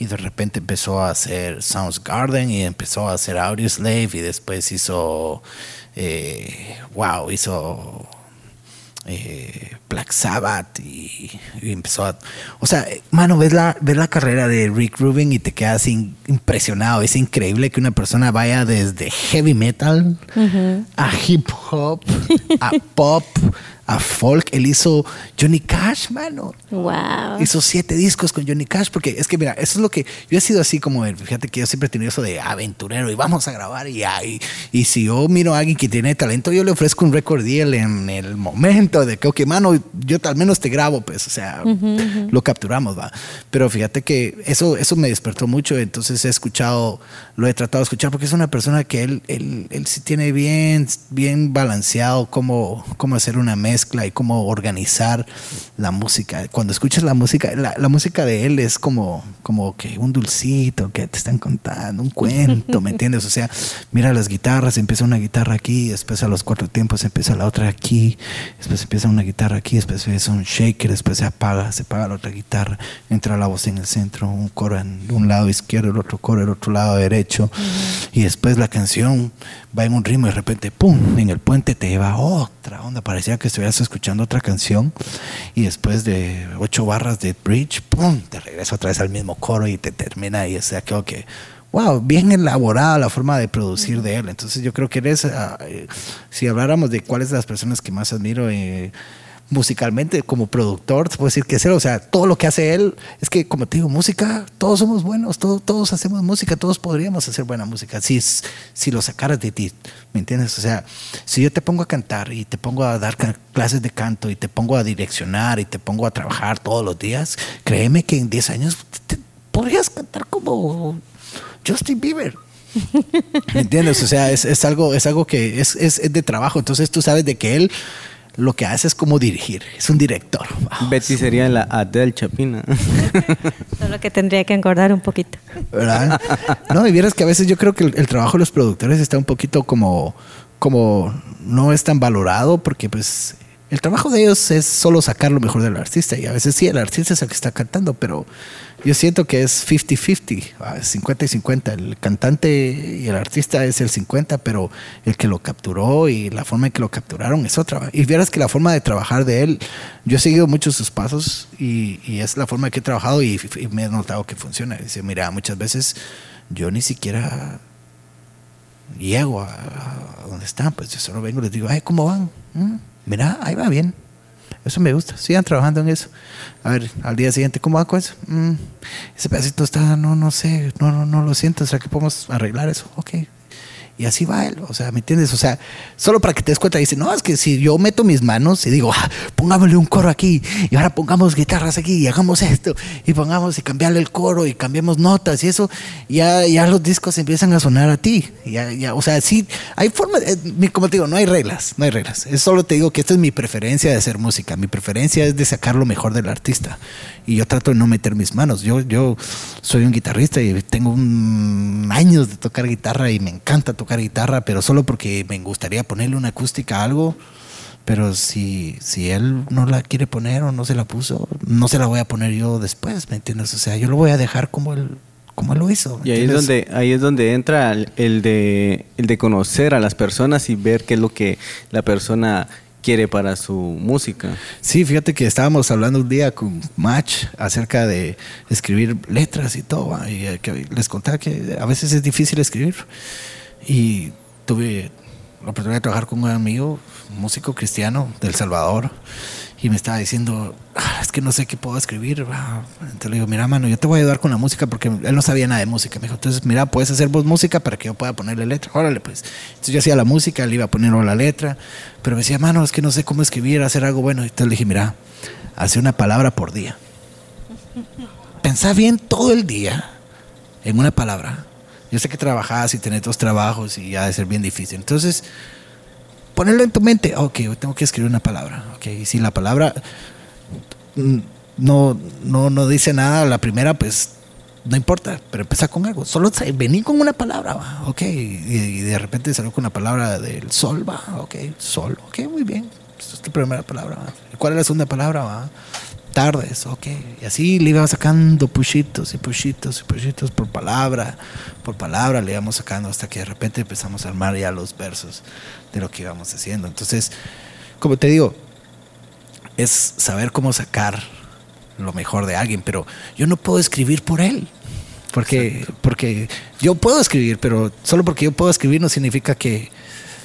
y de repente empezó a hacer Soundgarden y empezó a hacer Audioslave y después hizo, eh, wow, hizo eh, Black Sabbath y, y empezó a... O sea, mano, ves la, ves la carrera de Rick Rubin y te quedas in- impresionado. Es increíble que una persona vaya desde heavy metal a hip hop, a pop, a folk. Él hizo Johnny Cash, mano. Wow. Hizo siete discos con Johnny Cash, porque es que mira, eso es lo que yo he sido así como, el- fíjate que yo siempre he tenido eso de aventurero y vamos a grabar y. Y, y si yo miro a alguien que tiene talento, yo le ofrezco un record deal en el momento de que, ok, mano, yo al menos te grabo, pues, o sea, lo capturamos, va. Pero fíjate que eso, eso me despertó mucho, entonces he escuchado, lo he tratado de escuchar, porque es una persona que él, él, él sí tiene bien, bien balanceado cómo, cómo hacer una mezcla y cómo organizar la música. Cuando escuchas la música, la, la música de él es como, como que un dulcito que te están contando, un cuento, ¿me entiendes? O sea, mira las guitarras, empieza una guitarra aquí, después a los cuatro tiempos empieza la otra aquí, después empieza una guitarra aquí, después empieza un shaker, después se apaga, se apaga la otra guitarra, entra la voz en el centro, un coro en un lado izquierdo, el otro coro el otro lado derecho, y después la canción va en un ritmo y de repente, ¡pum!, en el puente te lleva otra onda, parecía que estuvieras escuchando otra canción, y después de ocho barras de bridge, ¡pum!, te regresa otra vez al mismo coro y te termina, y o sea, creo que wow, bien elaborada la forma de producir de él. Entonces yo creo que eres, ah, eh, si habláramos de cuáles de las personas que más admiro eh, musicalmente como productor, te puedo decir que es él. O sea, todo lo que hace él, es que como te digo, música, todos somos buenos, todos, todos hacemos música, todos podríamos hacer buena música si, si lo sacaras de ti, ¿me entiendes? O sea, si yo te pongo a cantar y te pongo a dar clases de canto y te pongo a direccionar y te pongo a trabajar todos los días, créeme que en 10 años te- podrías cantar como Justin Bieber. ¿Me entiendes? O sea, es, es algo, es algo que es, es- es de trabajo. Entonces tú sabes de que él lo que hace es como dirigir. Es un director. Wow. Betty sería la Adele Chapina. Solo que tendría que engordar un poquito. ¿verdad? No, y vieras que a veces yo creo que el, el trabajo de los productores está un poquito como, como no es tan valorado porque pues el trabajo de ellos es solo sacar lo mejor del artista y a veces sí, el artista es el que está cantando, pero yo siento que es 50-50, ah, 50 y 50. El cantante y el artista es el 50, pero el que lo capturó y la forma en que lo capturaron es otra. Y vieras que la forma de trabajar de él, yo he seguido muchos sus pasos y, y es la forma en que he trabajado y, y me he notado que funciona. Dice, mira, muchas veces yo ni siquiera llego a, a donde están, pues yo solo vengo y les digo, ay, ¿cómo van? "Mm, Mira, ahí va bien. Eso me gusta, sigan trabajando en eso. A ver, al día siguiente, ¿cómo va con eso? "Mm, ese pedacito está, no, no sé, no, no, no lo siento, o sea, que podemos arreglar eso. Ok. Y así va él, o sea, ¿me entiendes? O sea, solo para que te des cuenta, dice, no, es que si yo meto mis manos y digo, ah, pongámosle un coro aquí, y ahora pongamos guitarras aquí, y hagamos esto, y pongamos y cambiarle el coro, y cambiemos notas, y eso, ya, ya los discos empiezan a sonar a ti. Ya, ya, o sea, sí, hay formas, eh, como te digo, no hay reglas, no hay reglas. Es solo te digo que esta es mi preferencia de hacer música, mi preferencia es de sacar lo mejor del artista. Y yo trato de no meter mis manos. Yo, yo soy un guitarrista y tengo años de tocar guitarra y me encanta tocar guitarra, pero solo porque me gustaría ponerle una acústica a algo. Pero si, si él no la quiere poner o no se la puso, no se la voy a poner yo después, ¿me entiendes? O sea, yo lo voy a dejar como él, como él lo hizo. ¿me Y ahí es donde ahí es donde entra el, de el de conocer a las personas y ver qué es lo que la persona quiere para su música. Sí, fíjate que estábamos hablando un día con Match acerca de escribir letras y todo, y eh, que les contaba que a veces es difícil escribir. Y tuve la oportunidad de trabajar con un amigo, músico cristiano del Salvador, y me estaba diciendo, "Ah, es que no sé qué puedo escribir. va". Entonces le digo, mira, mano, yo te voy a ayudar con la música porque él no sabía nada de música. Me dijo, entonces, mira, puedes hacer vos música para que yo pueda ponerle letra. Órale, pues. Entonces yo hacía la música, le iba a poner la letra, pero me decía, mano, es que no sé cómo escribir, hacer algo bueno. Entonces le dije, mira, hace una palabra por día. Pensá bien todo el día en una palabra. Yo sé que trabajás y tenés dos trabajos y ya de ser bien difícil. Entonces, ponerlo en tu mente. Ok, hoy tengo que escribir una palabra. Ok, y si la palabra no, no, no dice nada, la primera, pues no importa, pero empezar con algo. Solo vení con una palabra, va. ok. Y, de repente salió con una palabra del sol, va. Ok, sol, ok, muy bien. Esta es tu primera palabra, va. ¿Y ¿Cuál es la segunda palabra, va? Tardes, ok. Y así le iba sacando pushitos y pushitos y pushitos por palabra, por palabra le íbamos sacando hasta que de repente empezamos a armar ya los versos de lo que íbamos haciendo. Entonces, como te digo, es saber cómo sacar lo mejor de alguien, pero yo no puedo escribir por él. Porque, porque yo puedo escribir, pero solo porque yo puedo escribir no significa que...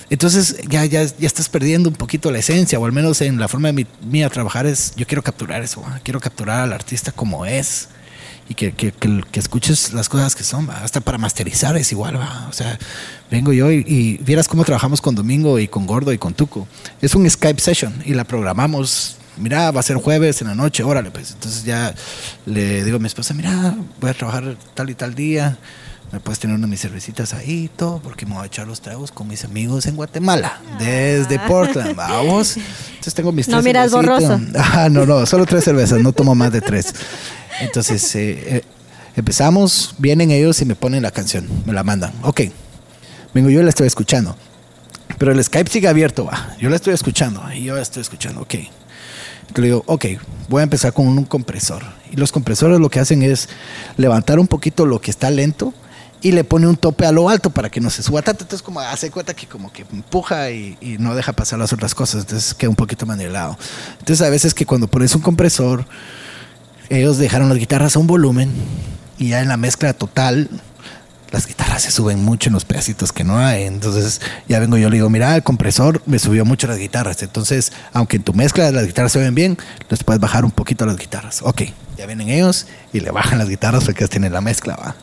Entonces ya, ya, ya estás perdiendo un poquito la esencia, o al menos en la forma de mi, mía trabajar es, yo quiero capturar eso, ¿va? quiero capturar al artista como es y que, que, que, que escuches las cosas que son, ¿va? hasta para masterizar es igual, ¿va? o sea, vengo yo y, y vieras cómo trabajamos con Domingo y con Gordo y con Tuco. Es un Skype session y la programamos mira, va a ser jueves en la noche, órale, pues. Entonces ya le digo a mi esposa, mira, voy a trabajar tal y tal día, me puedes tener unas mis cervecitas ahí todo, porque me voy a echar los tragos con mis amigos en Guatemala, desde Portland, vamos. Entonces tengo mis No tres miras cervecitas. borroso. Ah, no, no, solo tres cervezas, no tomo más de tres. Entonces, eh, eh, empezamos, vienen ellos y me ponen la canción, me la mandan. Ok, vengo yo la estoy escuchando. Pero el Skype sigue abierto, va. Yo la estoy escuchando y yo la estoy escuchando, ok. Entonces le digo, ok, voy a empezar con un compresor. Y los compresores lo que hacen es levantar un poquito lo que está lento y le pone un tope a lo alto para que no se suba tanto. Entonces como hace cuenta que como que empuja y, no deja pasar las otras cosas. Entonces queda un poquito manelado. Entonces a veces que cuando pones un compresor, ellos dejaron las guitarras a un volumen y ya en la mezcla total las guitarras se suben mucho en los pedacitos que no hay. Entonces ya vengo yo le digo, mira, el compresor me subió mucho las guitarras. Entonces, aunque en tu mezcla las guitarras se ven bien, les puedes bajar un poquito las guitarras. Ok, ya vienen ellos y le bajan las guitarras porque tienen la mezcla, va.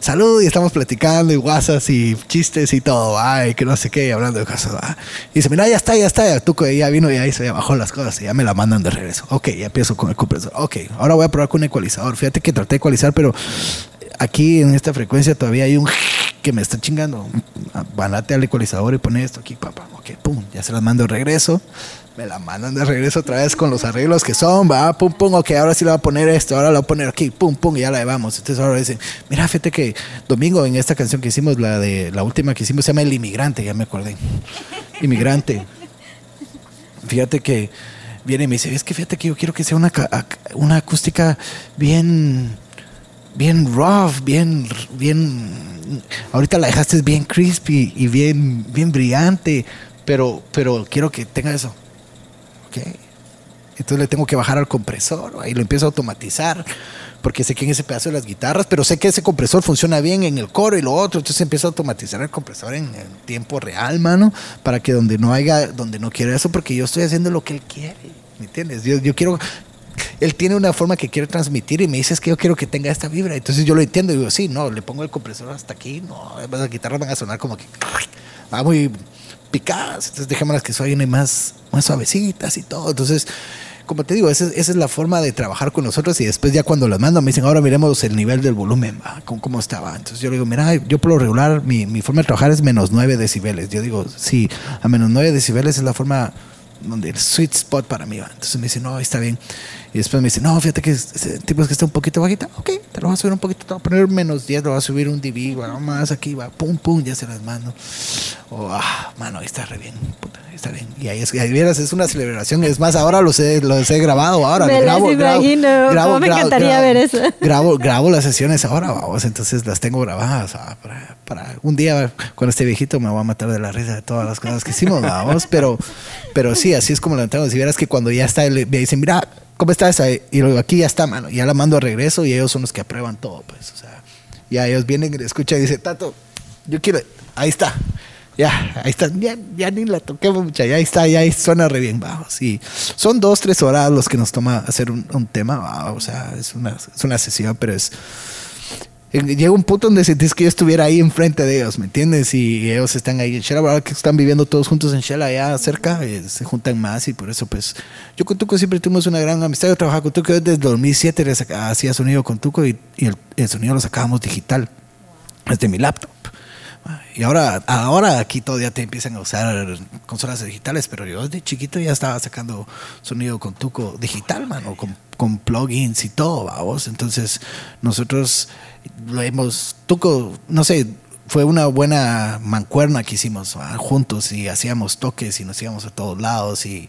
Salud, y estamos platicando y guasas y chistes y todo, ay, que no sé qué, hablando de cosas, va. Y dice, mira, ya está, ya está, ya Tuco ya vino y ahí se bajó las cosas y ya me la mandan de regreso. Ok, ya empiezo con el compresor. Ok, ahora voy a probar con un ecualizador. Fíjate que traté de ecualizar, pero aquí en esta frecuencia todavía hay un que me está chingando. Banate al ecualizador y pone esto aquí, papá. Ok, pum, ya se las mando de regreso. Me la mandan de regreso otra vez con los arreglos que son, va, pum, pum, ok, ahora sí le voy a poner esto, ahora le voy a poner aquí, pum, pum, y ya la llevamos. Entonces ahora dicen, mira, fíjate que domingo en esta canción que hicimos, la de la última que hicimos, se llama El Inmigrante, ya me acordé. Inmigrante. Fíjate que viene y me dice, es que fíjate que yo quiero que sea una, una acústica bien bien rough, bien, bien. Ahorita la dejaste bien crispy y bien, bien brillante, pero, pero quiero que tenga eso. Entonces le tengo que bajar al compresor ahí lo empiezo a automatizar porque sé que en ese pedazo de las guitarras, pero sé que ese compresor funciona bien en el coro y lo otro, entonces empiezo a automatizar el compresor en, en tiempo real, mano, para que donde no haya, donde no quiera eso, porque yo estoy haciendo lo que él quiere, ¿me entiendes? Yo, yo quiero, él tiene una forma que quiere transmitir y me dice es que yo quiero que tenga esta vibra. Entonces yo lo entiendo y digo, sí, no, le pongo el compresor hasta aquí, no, las guitarras van a sonar como que va muy picadas, entonces dejémoslas que suenen más, más suavecitas y todo. Entonces, como te digo, esa, es- esa es la forma de trabajar con nosotros y después ya cuando las mando me dicen, ahora miremos el nivel del volumen, cómo, cómo estaba. Entonces yo le digo, mira, yo por lo regular, mi, mi forma de trabajar es menos 9 decibeles. Yo digo, sí, a menos 9 decibeles es la forma donde el sweet spot para mí va. Entonces me dice, no, está bien. Y después me dice, no, fíjate que es- ese tipo es que está un poquito bajita. Ok, te lo voy a subir un poquito, te voy a poner menos 10, lo voy a subir un dB, bueno, más aquí, va, pum, pum, ya se las mando. Oh, ah, mano, ahí está re bien, puta, ahí está bien. Y ahí es, ahí vieras, es una celebración. Es más, ahora los he, los he grabado, ahora. Me las imagino, cómo me encantaría ver eso. Grabo, grabo las sesiones ahora, vamos, entonces las tengo grabadas ah, para, para un día cuando esté viejito me voy a matar de la risa de todas las cosas que hicimos, vamos, pero, pero sí, así es como lo levantamos. Si vieras que cuando ya está, me dicen, mira, ¿cómo está esa? Y lo digo, aquí ya está, mano, ya la mando a regreso y ellos son los que aprueban todo, pues, o sea, ya ellos vienen escuchan y dicen, Tato, yo quiero, ahí está. Ya, ahí está, ya, ni la toqué mucha, ya ahí está, ya ahí suena re bien, va, sí. Son dos, tres horas los que nos toma hacer un, tema, o sea, es una, es una sesión, pero es, llega un punto donde sentís que yo estuviera ahí enfrente de ellos, ¿me entiendes? Y ellos están ahí en Shela, ahora que están viviendo todos juntos en Shela, allá cerca, eh, se juntan más y por eso, pues, yo con Tuco siempre tuvimos una gran amistad. Yo trabajaba con Tuco desde el 2007, le saca- hacía sonido con Tuco y, el sonido lo sacábamos digital desde mi laptop. Y ahora, ahora aquí todavía te empiezan a usar consolas digitales, pero yo desde chiquito ya estaba sacando sonido con Tuco digital, mano, con, con plugins y todo, vamos. Entonces, nosotros lo hemos, Tuco, no sé, fue una buena mancuerna que hicimos ¿va? juntos y hacíamos toques y nos íbamos a todos lados y,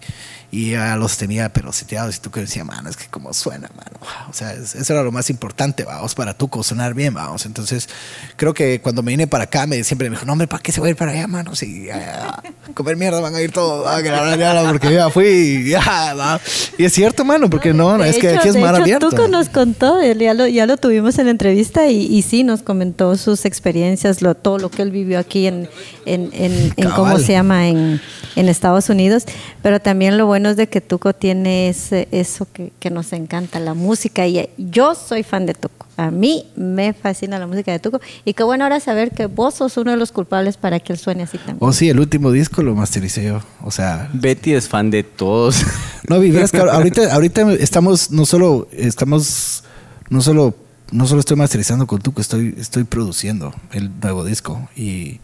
y ya los tenía pero seteados y tú que decía, mano, es que como suena, mano. O sea, es- eso era lo más importante, vamos, para Tuco, sonar bien, vamos. Entonces, creo que cuando me vine para acá, me, siempre me dijo, no, hombre, ¿para qué se va a ir para allá, mano? Si a comer mierda van a ir todos, que ya, la- porque ya fui y ya, va. Y es cierto, mano, porque no, De es que hecho- aquí es mar abierto. Tuco nos contó, él ya lo, ya lo tuvimos en la entrevista y, y sí nos comentó sus experiencias, lo, todo lo que él vivió aquí en, en, en- en cómo se llama en, en Estados Unidos. Pero también lo bueno es de que Tuco tiene ese- eso que, que nos encanta, la música. Y yo soy fan de Tuco. A mí me fascina la música de Tuco. Y qué bueno ahora saber que vos sos uno de los culpables para que él suene así también. Oh, sí, el último disco lo mastericé yo. O sea, Betty es fan de todos. No, vivieras que ahorita, ahorita estamos, no solo, estamos, no solo, no solo estoy masterizando con Tuco, estoy, estoy produciendo el nuevo disco y,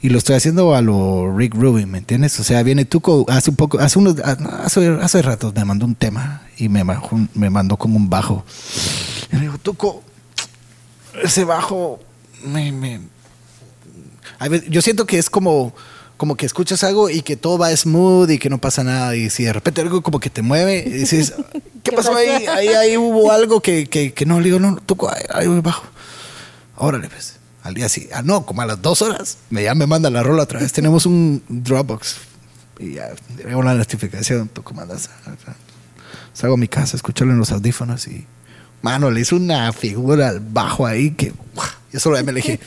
y lo estoy haciendo a lo Rick Rubin, ¿me entiendes? O sea, viene Tuco hace un poco, hace unos, hace, hace rato me mandó un tema y me, me mandó como un bajo. Y me dijo, Tuco, ese bajo me, me, a ver, yo siento que es como, como que escuchas algo y que todo va smooth y que no pasa nada. Y si de repente algo como que te mueve y dices, ¿qué, ¿Qué pasó ahí? ahí? Ahí hubo algo que, que, que no, le digo, no, toco ahí, ahí bajo. Órale, pues. Al día sí. Ah, no, como a las dos horas. Me ya me manda la rola otra vez. Tenemos un Dropbox. Y ya, veo una notificación. Tú mandas. Salgo a mi casa, escucharlo en los audífonos y. Mano, le hizo una figura al bajo ahí que. Yo solo ya me Ahí it.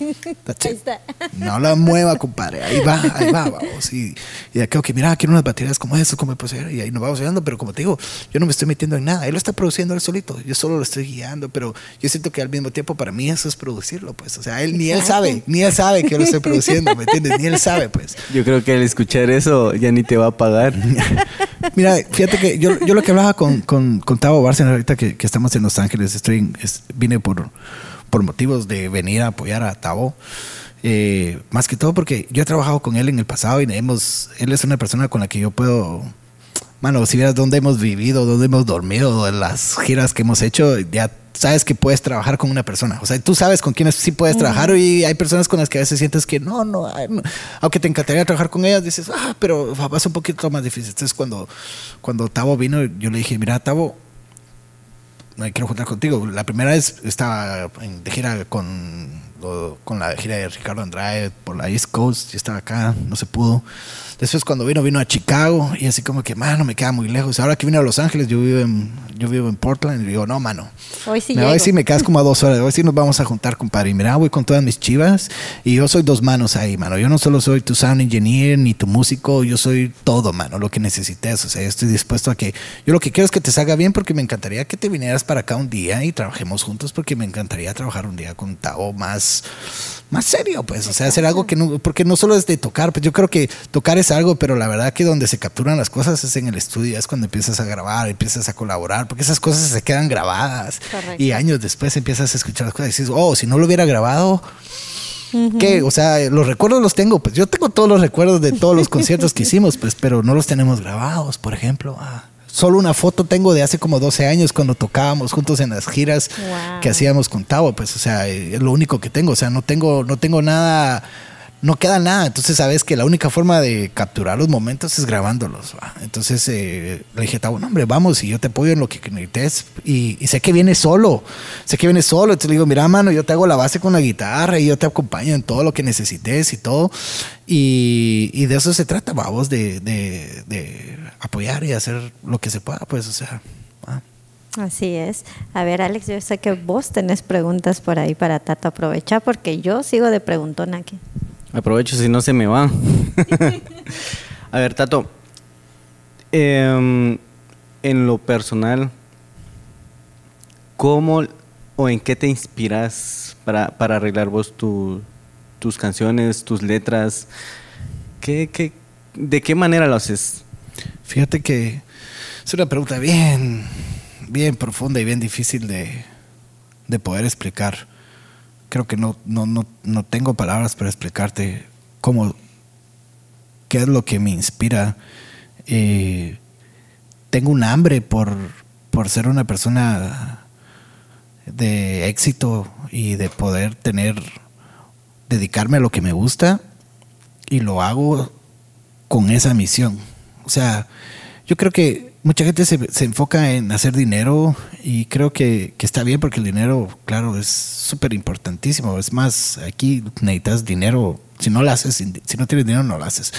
está. No la mueva, compadre. Ahí va, ahí va, vamos. Y, y acá, que mira, quiero unas baterías como eso, como proceder. Y ahí nos vamos ayudando. Pero como te digo, yo no me estoy metiendo en nada. Él lo está produciendo él solito. Yo solo lo estoy guiando. Pero yo siento que al mismo tiempo para mí eso es producirlo, pues. O sea, él ni él sabe, ni él sabe que yo lo estoy produciendo, ¿me entiendes? Ni él sabe, pues. Yo creo que al escuchar eso ya ni te va a pagar. Mira, fíjate que yo, yo lo que hablaba con, con, con Tavo Bárcena ahorita que, que estamos en Los Ángeles, estoy en- es- vine por, por motivos de venir a apoyar a Tavo. eh, más que todo porque yo he trabajado con él en el pasado y hemos, él es una persona con la que yo puedo, mano, si vieras dónde hemos vivido, dónde hemos dormido, las giras que hemos hecho, ya sabes que puedes trabajar con una persona. O sea, tú sabes con quiénes sí puedes trabajar y hay personas con las que a veces sientes que no, no, ay, no. aunque te encantaría trabajar con ellas, dices, ah, pero va a ser un poquito más difícil. Entonces, cuando, cuando Tavo vino, yo le dije, mira, Tavo, me quiero juntar contigo. La primera vez estaba en, de gira con, lo- con la gira de Ricardo Andrade por la East Coast. Yo estaba acá, no se pudo. Después cuando vino, vino a Chicago y así como que, mano, me queda muy lejos. Ahora que vine a Los Ángeles, yo vivo en, yo vivo en Portland y digo, no, mano. Hoy sí me, llego. hoy sí me quedas como a dos horas. Hoy sí nos vamos a juntar, compadre. Y mira, voy con todas mis chivas y yo soy dos manos ahí, mano. Yo no solo soy tu sound engineer ni tu músico, yo soy todo, mano, lo que necesites. O sea, yo estoy dispuesto a que. Yo lo que quiero es que te salga bien porque me encantaría que te vinieras para acá un día y trabajemos juntos porque me encantaría trabajar un día con Tao más, más serio, pues. O sea, hacer algo que no. Porque no solo es de tocar, pues yo creo que tocar es algo, pero la verdad que donde se capturan las cosas es en el estudio, es cuando empiezas a grabar, empiezas a colaborar, porque esas cosas se quedan grabadas. Correcto. Y años después empiezas a escuchar las cosas y dices, oh, si no lo hubiera grabado, ¿qué? O sea, los recuerdos los tengo, pues yo tengo todos los recuerdos de todos los conciertos que hicimos, pues, pero no los tenemos grabados, por ejemplo. Ah, solo una foto tengo de hace como 12 años cuando tocábamos juntos en las giras Wow. que hacíamos con Tavo, pues, o sea, eh, es lo único que tengo, o sea, no tengo, no tengo nada. No queda nada, entonces sabes que la única forma de capturar los momentos es grabándolos. Entonces eh, le dije, Tavo, no, hombre, vamos y yo te apoyo en lo que necesites. Y, sé que viene solo, sé que viene solo. Entonces le digo, mira, mano, yo te hago la base con la guitarra y yo te acompaño en todo lo que necesites y todo. Y, de eso se trata, vamos, de, de, de apoyar y hacer lo que se pueda, pues, o sea. Así es. A ver, Alex, yo sé que vos tenés preguntas por ahí para Tato. Aprovecha porque yo sigo de preguntón aquí. Aprovecho si no se me va. A ver, Tato. em, en lo personal, ¿cómo o en qué te inspiras para, para arreglar vos tu- tus canciones, tus letras? ¿Qué, qué, ¿De qué manera lo haces? Fíjate que es una pregunta bien, bien profunda y bien difícil de, de poder explicar. Creo que no, no, no, no tengo palabras para explicarte cómo, qué es lo que me inspira. Eh, tengo un hambre por, por ser una persona de éxito y de poder tener dedicarme a lo que me gusta y lo hago con esa misión. O sea, yo creo que mucha gente se, se enfoca en hacer dinero y creo que, que está bien porque el dinero, claro, es súper importantísimo. Es más, aquí necesitas dinero. Si no lo haces, si no tienes dinero, no lo haces.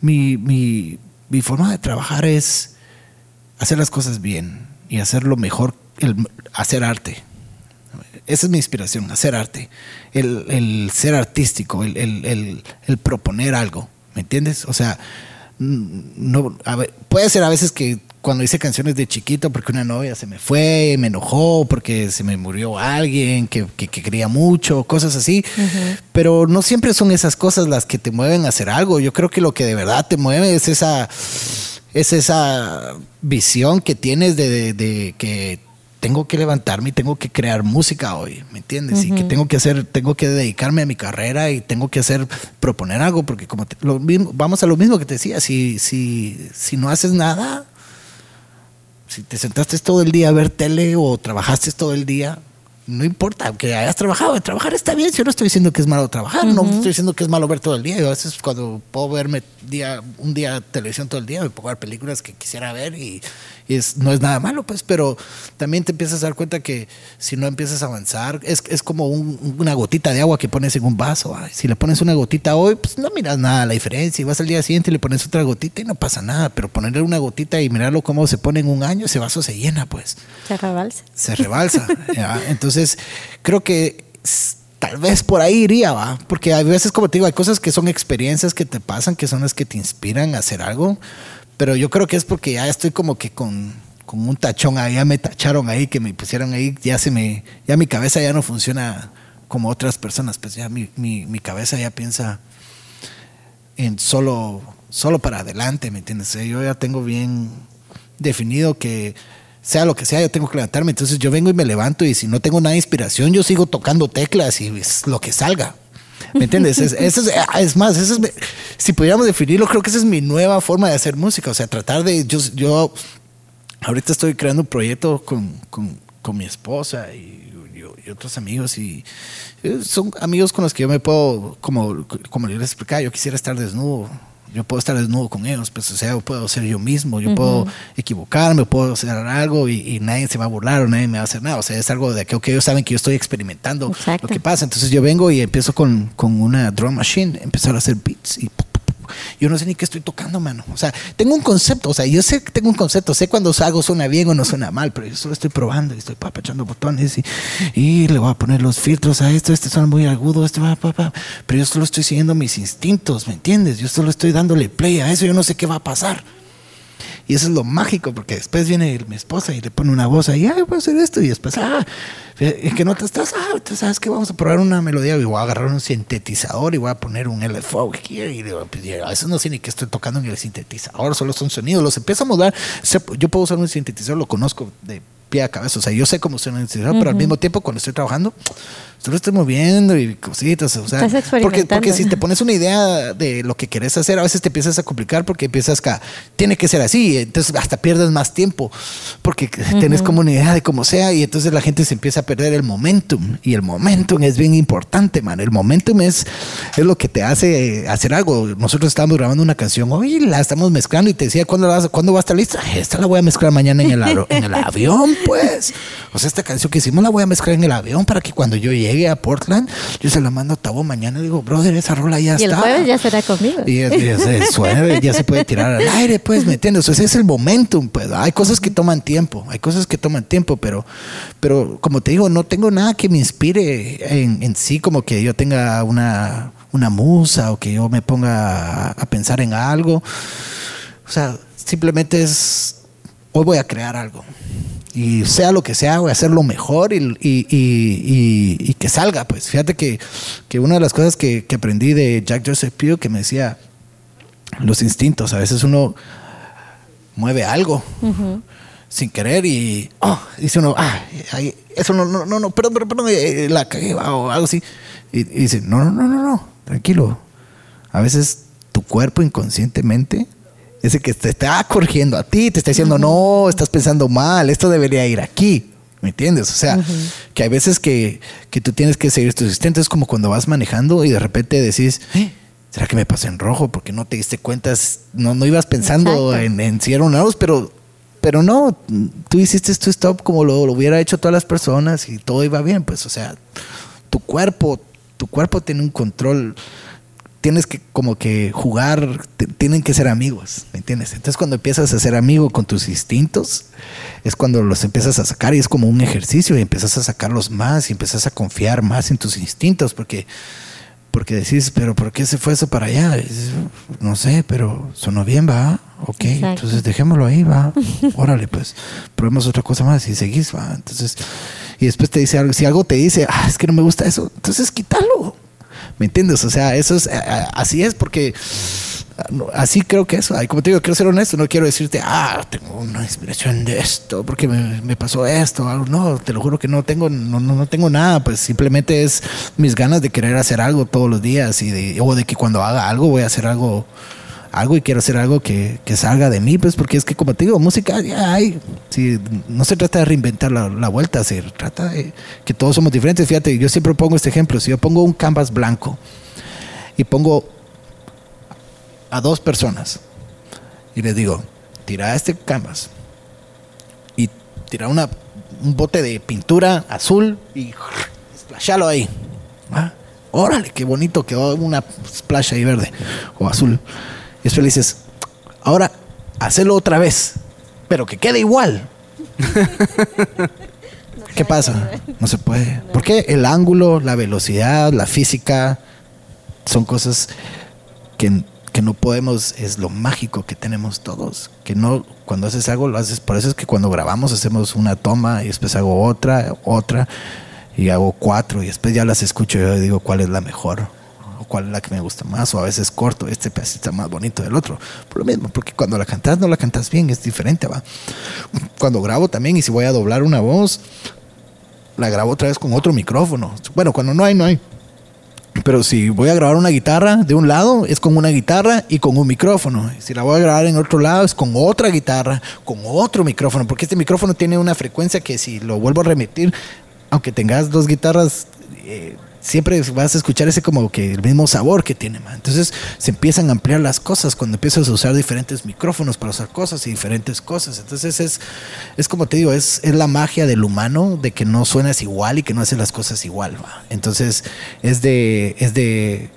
Mi, mi, mi forma de trabajar es hacer las cosas bien y hacerlo mejor, el, hacer arte. Esa es mi inspiración, hacer arte. El, el ser artístico, el, el, proponer algo. ¿Me entiendes? O sea, no, puede ser a veces que cuando hice canciones de chiquito porque una novia se me fue, me enojó, porque se me murió alguien que, que- que quería mucho, cosas así. Pero no siempre son esas cosas las que te mueven a hacer algo. Yo creo que lo que de verdad te mueve es esa, es esa visión que tienes de, de- de que tengo que levantarme y tengo que crear música hoy, ¿me entiendes? Y que tengo que hacer, tengo que dedicarme a mi carrera y tengo que hacer, proponer algo, porque como te- lo mismo, vamos a lo mismo que te decía, si, si, si no haces nada, si te sentaste todo el día a ver tele o trabajaste todo el día, no importa, aunque hayas trabajado, trabajar está bien. Si yo no estoy diciendo que es malo trabajar, no estoy diciendo que es malo ver todo el día. Yo a veces cuando puedo verme día, un día televisión todo el día, me a ver películas que quisiera ver y es, no es nada malo, pues, pero también te empiezas a dar cuenta que si no empiezas a avanzar, es, es como un- una gotita de agua que pones en un vaso. ay, si le pones una gotita hoy, pues no miras nada la diferencia. Y vas al día siguiente y le pones otra gotita y no pasa nada. Pero ponerle una gotita y mirarlo cómo se pone en un año, ese vaso se llena, pues Se rebalsa. se rebalsa. ¿ya? Entonces, creo que tal vez por ahí iría, ¿va? Porque a veces, como te digo, hay cosas que son experiencias que te pasan, que son las que te inspiran a hacer algo, pero yo creo que es porque ya estoy como que con, con un tachón ahí, ya me tacharon ahí, que me pusieron ahí, ya se me, ya mi cabeza ya no funciona como otras personas, pues ya mi, mi, mi cabeza ya piensa en solo, solo para adelante, ¿me entiendes? Eh, Yo ya tengo bien definido que sea lo que sea, yo tengo que levantarme. Entonces yo vengo y me levanto y si no tengo nada de inspiración, yo sigo tocando teclas y lo que salga. ¿Me entiendes? Es, más, es, si pudiéramos definirlo, creo que esa es mi nueva forma de hacer música. O sea, tratar de, yo, yo ahorita estoy creando un proyecto con, con, con mi esposa y, otros amigos y eh, son amigos con los que yo me puedo, como, como les explicaba, yo quisiera estar desnudo. Yo puedo estar desnudo con ellos, pues, o sea, yo puedo ser yo mismo, yo puedo equivocarme, puedo hacer algo y, y nadie se va a burlar o nadie me va a hacer nada. O sea, es algo de que okay, ellos saben que yo estoy experimentando Exacto. lo que pasa. Entonces yo vengo y empiezo con, con una drum machine, empezar a hacer beats y. yo no sé ni qué estoy tocando, mano. O sea, tengo un concepto, o sea, yo sé que tengo un concepto, sé cuando algo suena bien o no suena mal, pero yo solo estoy probando y estoy papachando botones y, le voy a poner los filtros a esto, este suena muy agudo, este va, pa. pero yo solo estoy siguiendo mis instintos, ¿me entiendes? Yo solo estoy dándole play a eso, yo no sé qué va a pasar. Y eso es lo mágico, porque después viene mi esposa y le pone una voz ahí, ay, voy a hacer esto. Y después, ah, es que no te estás, ah, tú sabes que vamos a probar una melodía y voy a agarrar un sintetizador y voy a poner un LFO aquí. Y digo, pues, a veces no sé ni qué estoy tocando en el sintetizador, solo son sonidos. Los empiezo a mudar. Yo puedo usar un sintetizador, lo conozco de pie a cabeza. O sea, yo sé cómo suena un sintetizador, pero al mismo tiempo, cuando estoy trabajando, solo estoy moviendo y cositas. O sea, Estás porque, porque si te pones una idea de lo que querés hacer, a veces te empiezas a complicar porque empiezas a, tiene que ser así, entonces hasta pierdes más tiempo porque tenés como una idea de cómo sea y entonces la gente se empieza a perder el momentum y el momentum es bien importante, man. El momentum es, es lo que te hace hacer algo. Nosotros estábamos grabando una canción hoy, la estamos mezclando y te decía, ¿cuándo, la vas- ¿cuándo va a estar lista? Esta la voy a mezclar mañana en el, en el avión, pues. O sea, esta canción que hicimos la voy a mezclar en el avión para que cuando yo llegue a Portland, yo se la mando a Tabo mañana y digo, brother, esa rola ya Y el está. jueves ya será conmigo. Y ya, ya se suave, ya se puede tirar al aire, pues, ¿me entiendes? O sea, ese es el momentum, pues. Hay cosas que toman tiempo, hay cosas que toman tiempo, pero, pero como te digo, no tengo nada que me inspire en, en sí, como que yo tenga una, una musa o que yo me ponga a, a pensar en algo. O sea, simplemente es, hoy voy a crear algo. Y sea lo que sea, voy a hacerlo mejor y, y, y, que salga. Pues fíjate que, que una de las cosas que, que aprendí de Jack Joseph Pugh que me decía, los instintos, a veces uno mueve algo sin querer y oh, dice uno, ah, eso no, no, no, no, perdón, perdón, perdón, eh, la cagué o algo así. Y, y dice, no, no, no, no, no, tranquilo. A veces tu cuerpo inconscientemente ese que te está corrigiendo a ti, te está diciendo, no, estás pensando mal, esto debería ir aquí. ¿Me entiendes? O sea, que hay veces que, que tú tienes que seguir tu instinto. Es como cuando vas manejando y de repente decís, "Eh, ¿será que me pasé en rojo? Porque no te diste cuenta, no, no ibas pensando en, en si era un pero, pero no, tú hiciste tu stop como lo, lo hubiera hecho todas las personas y todo iba bien. Pues, o sea, tu cuerpo, tu cuerpo tiene un control tienes que como que jugar, te- tienen que ser amigos, ¿me entiendes? Entonces cuando empiezas a ser amigo con tus instintos, es cuando los empiezas a sacar y es como un ejercicio y empiezas a sacarlos más y empiezas a confiar más en tus instintos porque porque decís, pero ¿por qué se fue eso para allá? No sé, pero sonó bien, va. Ok, Exacto. entonces dejémoslo ahí, va. Órale, pues, probemos otra cosa más y seguís, va. Entonces, y después te dice algo, si algo te dice, ah, es que no me gusta eso, entonces quítalo. ¿Me entiendes? O sea, eso es, a- a- así es porque así creo que eso. Como te digo, quiero ser honesto, no quiero decirte, ah, tengo una inspiración de esto, porque me, me pasó esto. No, te lo juro que no tengo, no, no, no tengo nada, pues simplemente es mis ganas de querer hacer algo todos los días y de, o de que cuando haga algo voy a hacer algo algo y quiero hacer algo que, que salga de mí, pues porque es que como te digo, música ya hay. Si no se trata de reinventar la, la vuelta, se trata de que todos somos diferentes. Fíjate, yo siempre pongo este ejemplo. Si yo pongo un canvas blanco y pongo a dos personas y les digo, tira este canvas y tira una, un bote de pintura azul y splashalo ahí. ¿va? Órale, qué bonito, quedó una splash ahí verde o azul. Y después le dices, ahora hacelo otra vez, pero que quede igual. ¿Qué pasa? No se puede. Porque el ángulo, la velocidad, la física son cosas que, que no podemos, es lo mágico que tenemos todos. Que no, cuando haces algo, lo haces. Por eso es que cuando grabamos hacemos una toma y después hago otra, otra, y hago cuatro, y después ya las escucho y yo digo cuál es la mejor, cuál es la que me gusta más, o a veces corto, este pedacito está más bonito del otro. Por lo mismo, porque cuando la cantas, no la cantas bien, es diferente, va. Cuando grabo también, y si voy a doblar una voz, la grabo otra vez con otro micrófono. Bueno, cuando no hay, no hay. Pero si voy a grabar una guitarra de un lado, es con una guitarra y con un micrófono. Si la voy a grabar en otro lado, es con otra guitarra, con otro micrófono. Porque este micrófono tiene una frecuencia que si lo vuelvo a remitir, aunque tengas dos guitarras, eh, siempre vas a escuchar ese como que el mismo sabor que tiene. man. Entonces se empiezan a ampliar las cosas cuando empiezas a usar diferentes micrófonos para usar cosas y diferentes cosas. Entonces es, es como te digo, es, es la magia del humano de que no suenas igual y que no haces las cosas igual. Entonces es de, es de,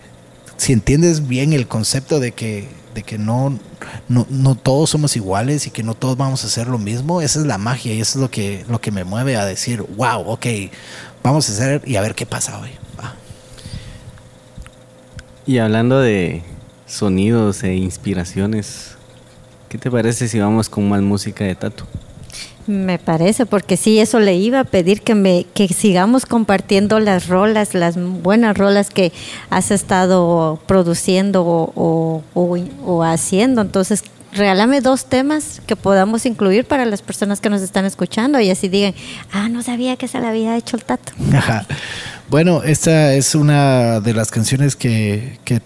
si entiendes bien el concepto de que, de que no, no, no todos somos iguales y que no todos vamos a hacer lo mismo, esa es la magia y eso es lo que, lo que me mueve a decir, wow, ok, vamos a hacer y a ver qué pasa hoy. va. Y hablando de sonidos e inspiraciones, ¿qué te parece si vamos con más música de Tato? Me parece, porque sí, eso le iba a pedir que me que sigamos compartiendo las rolas, las buenas rolas que has estado produciendo o, o- o- o haciendo. Entonces, regálame dos temas que podamos incluir para las personas que nos están escuchando y así digan, ah, no sabía que se la había hecho el tato. Ajá. Bueno, esta es una de las canciones que, que,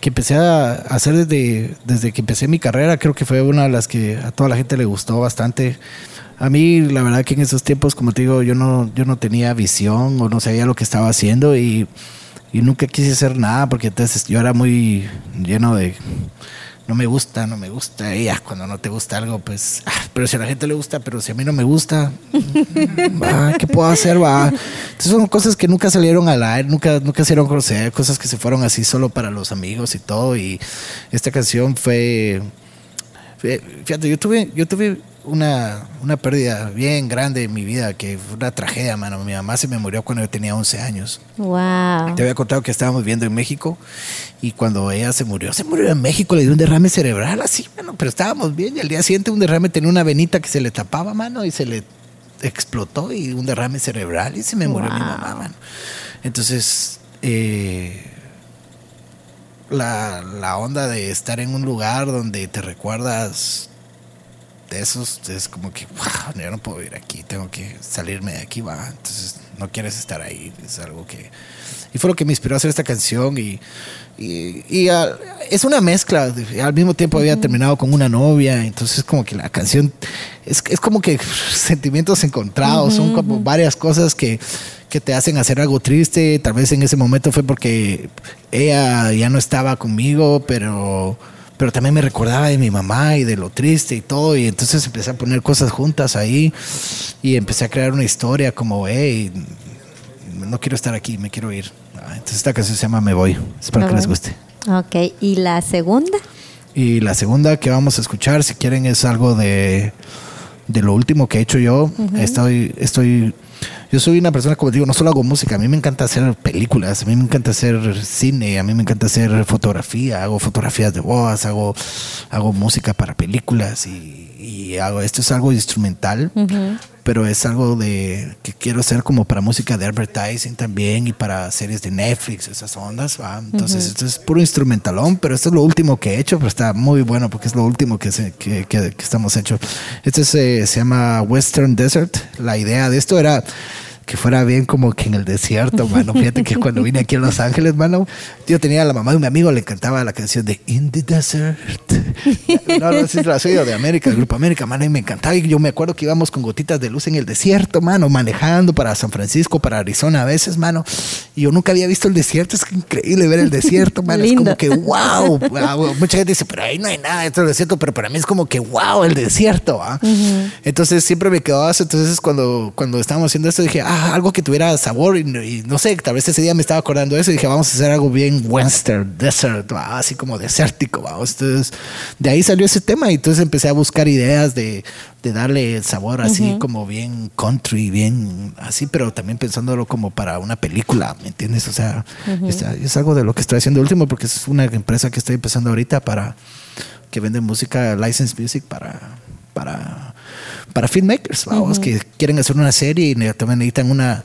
que empecé a hacer desde, desde que empecé mi carrera. Creo que fue una de las que a toda la gente le gustó bastante. A mí, la verdad que en esos tiempos, como te digo, yo no, yo no tenía visión o no sabía lo que estaba haciendo y, y nunca quise hacer nada porque entonces yo era muy lleno de no me gusta, no me gusta. Y ya, cuando no te gusta algo, pues, ah, pero si a la gente le gusta, pero si a mí no me gusta, va, ¿qué puedo hacer? Va. Entonces son cosas que nunca salieron al aire, nunca, nunca a conocer, cosas que se fueron así solo para los amigos y todo. Y esta canción fue, fue- fíjate, yo tuve, yo tuve una, una pérdida bien grande en mi vida, que fue una tragedia, mano. Mi mamá se me murió cuando yo tenía 11 años. Wow. Te había contado que estábamos viviendo en México y cuando ella se murió, se murió en México, le dio un derrame cerebral así, mano, pero estábamos bien y al día siguiente un derrame tenía una venita que se le tapaba, mano, y se le explotó y un derrame cerebral y se me murió mi mamá, mano. Entonces, eh, la, la onda de estar en un lugar donde te recuerdas de esos, es como que, wow, yo no puedo vivir aquí, tengo que salirme de aquí, va. Entonces, no quieres estar ahí, es algo que... y fue lo que me inspiró a hacer esta canción y, y, y, ah, es una mezcla. Al mismo tiempo había terminado con una novia, entonces como que la canción es, es como que sentimientos encontrados, son como varias cosas que, que te hacen hacer algo triste. Tal vez en ese momento fue porque ella ya no estaba conmigo, pero, pero también me recordaba de mi mamá y de lo triste y todo. Y entonces empecé a poner cosas juntas ahí y empecé a crear una historia como, hey, no quiero estar aquí, me quiero ir. Ah, Entonces esta canción se llama Me Voy. Espero que les guste. Ok, ¿y la segunda? Y la segunda que vamos a escuchar, si quieren, es algo de, de lo último que he hecho yo. Estoy, estoy, yo soy una persona, como digo, no solo hago música, a mí me encanta hacer películas, a mí me encanta hacer cine, a mí me encanta hacer fotografía, hago fotografías de bodas, hago, hago música para películas y hago, esto es algo instrumental, pero es algo de que quiero hacer como para música de advertising también y para series de Netflix, esas ondas. ¿va? Entonces, esto es puro instrumentalón, pero esto es lo último que he hecho, pero está muy bueno porque es lo último que, se- que, que- que estamos hecho. Este se, se llama Western Desert. La idea de esto era que fuera bien como que en el desierto, mano. Fíjate que cuando vine aquí a Los Ángeles, mano, yo tenía a la mamá de un amigo, le encantaba la canción de In the Desert. No, no si la oído de América, el Grupo América, mano, y me encantaba. Y yo me acuerdo que íbamos con gotitas de luz en el desierto, mano, manejando para San Francisco, para Arizona a veces, mano. Y yo nunca había visto el desierto, es increíble ver el desierto, mano. Es Lindo. como que wow, wow. Mucha gente dice, pero ahí no hay nada, esto es el desierto, pero para mí es como que wow, el desierto. ¿ah? Entonces siempre me quedaba. Entonces cuando, cuando estábamos haciendo esto dije, ah, algo que tuviera sabor y, y no sé, tal vez ese día me estaba acordando de eso y dije, vamos a hacer algo bien western, desert, ¿va? así como desértico. ¿va? Entonces de ahí salió ese tema y entonces empecé a buscar ideas de, de darle sabor así como bien country, bien así, pero también pensándolo como para una película, ¿me entiendes? O sea, es, es algo de lo que estoy haciendo último porque es una empresa que estoy empezando ahorita para que vende música, license music para para para filmmakers, vamos, que quieren hacer una serie y también necesitan una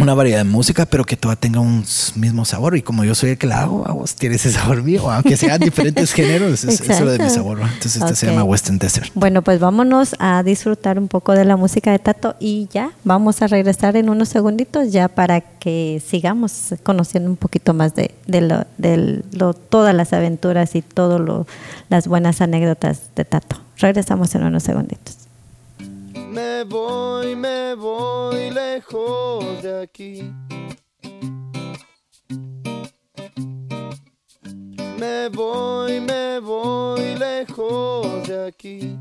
una variedad de música, pero que toda tenga un mismo sabor. Y como yo soy el que la hago, vamos, tiene ese sabor mío, aunque sean diferentes géneros, es, eso es lo de mi sabor. ¿no? Entonces este se Ok. llama Western Desert. Bueno, pues vámonos a disfrutar un poco de la música de Tato y ya vamos a regresar en unos segunditos ya para que sigamos conociendo un poquito más de, de, lo, de lo- todas las aventuras y todas las buenas anécdotas de Tato. Regresamos en unos segunditos. Me voy, me voy lejos de aquí. Me voy, me voy lejos de aquí.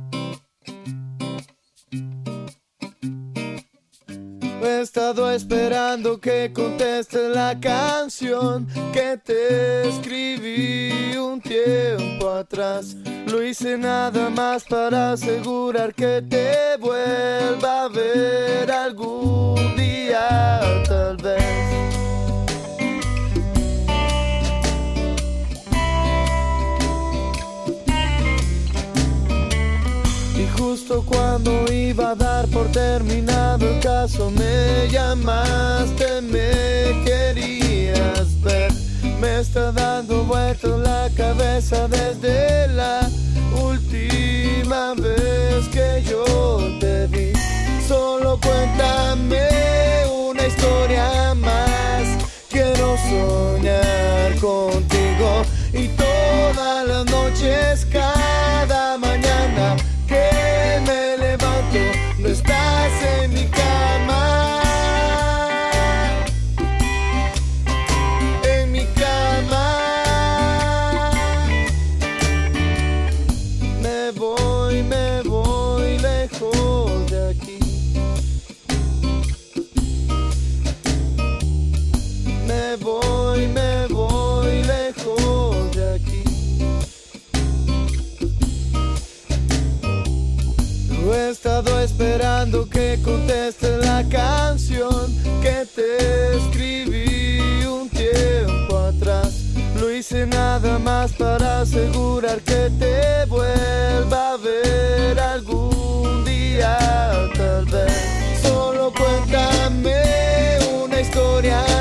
He estado esperando que contestes la canción que te escribí un tiempo atrás. Lo hice nada más para asegurar que te vuelva a ver algún día, tal vez. Justo cuando iba a dar por terminado el caso me llamaste, me querías ver. Me está dando vueltas la cabeza desde la última vez que yo te vi. Solo cuéntame una historia más. Quiero soñar contigo y todas las noches, que me levanto, no estás en mi cama. Contestes la canción que te escribí un tiempo atrás. Lo hice nada más para asegurar que te vuelva a ver algún día, tal vez. Solo cuéntame una historia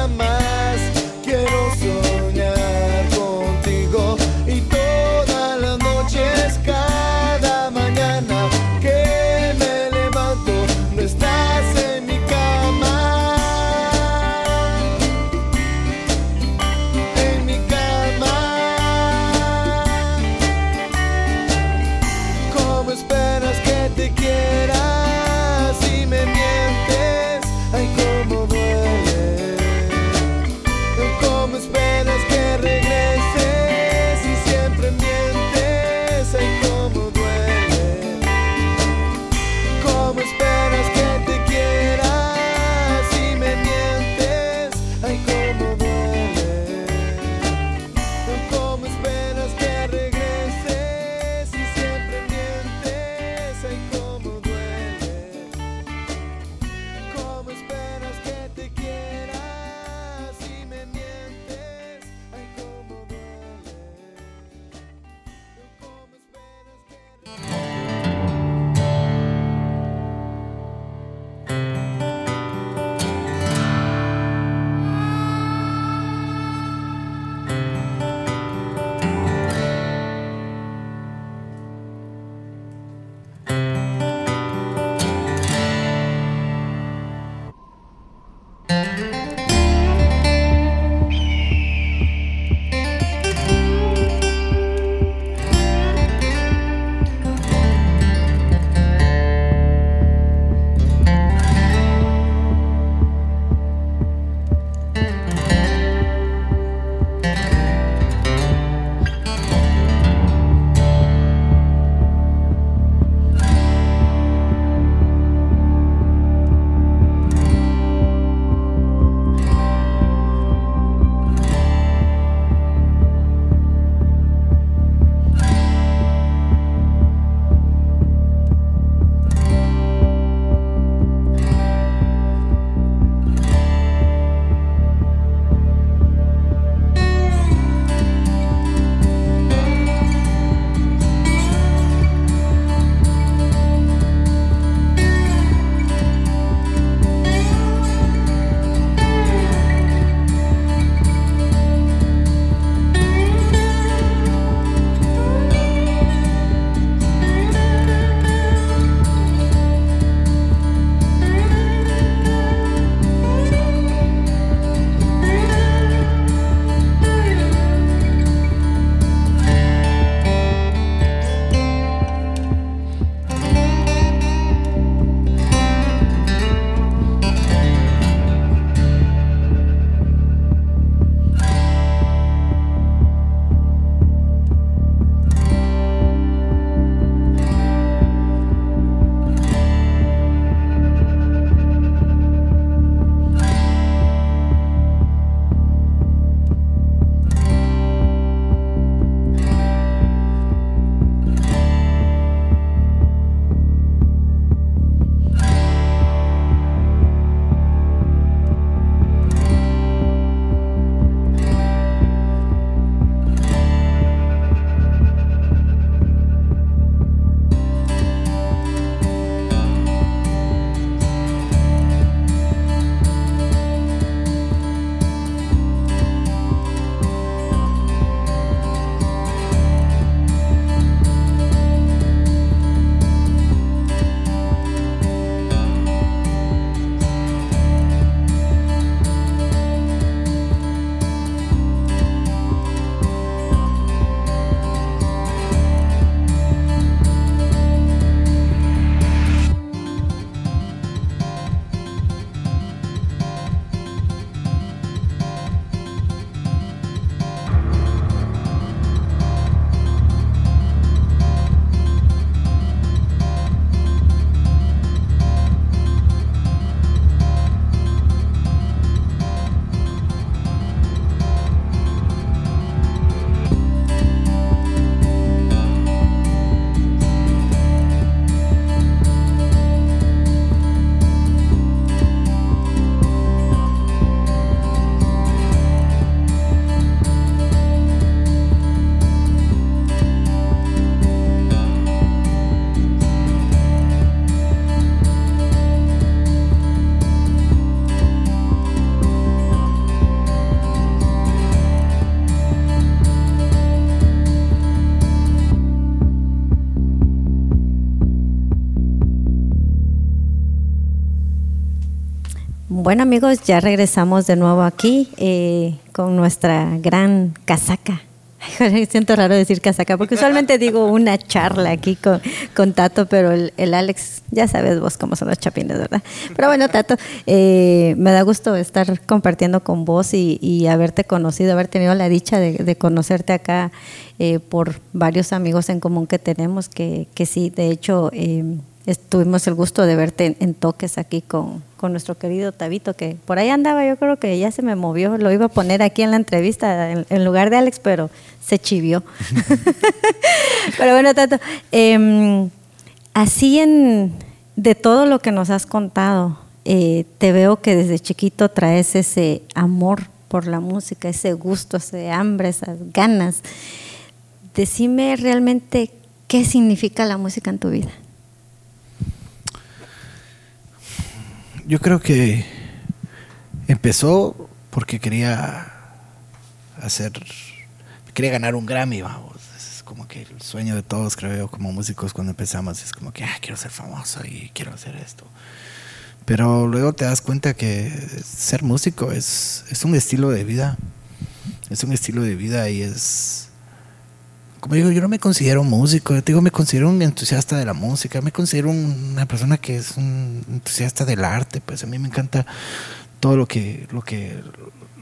Bueno amigos, ya regresamos de nuevo aquí eh, con nuestra gran casaca. Siento raro decir casaca, porque usualmente digo una charla aquí con, con Tato, pero el, Alex, ya sabes vos cómo son los chapines, ¿verdad? Pero bueno, Tato, eh, me da gusto estar compartiendo con vos y, y haberte conocido, haber tenido la dicha de, de conocerte acá eh, por varios amigos en común que tenemos, que, que sí, de hecho, eh, tuvimos el gusto de verte en, en toques aquí con, con nuestro querido Tabito, que por ahí andaba, yo creo que ya se me movió, lo iba a poner aquí en la entrevista en, en lugar de Alex, pero se chivió. pero bueno, Tato, em, así en, de todo lo que nos has contado, eh, te veo que desde chiquito traes ese amor por la música, ese gusto, ese hambre, esas ganas. Decime realmente qué significa la música en tu vida. Yo creo que empezó porque quería hacer, quería ganar un Grammy, vamos. Es como que el sueño de todos, creo yo, como músicos cuando empezamos, es como que, ah, quiero ser famoso y quiero hacer esto. Pero luego te das cuenta que ser músico es, es un estilo de vida. Es un estilo de vida y es... Como digo, yo no me considero músico, yo te digo, me considero un entusiasta de la música, me considero un- una persona que es un entusiasta del arte, pues a mí me encanta todo lo que, lo que,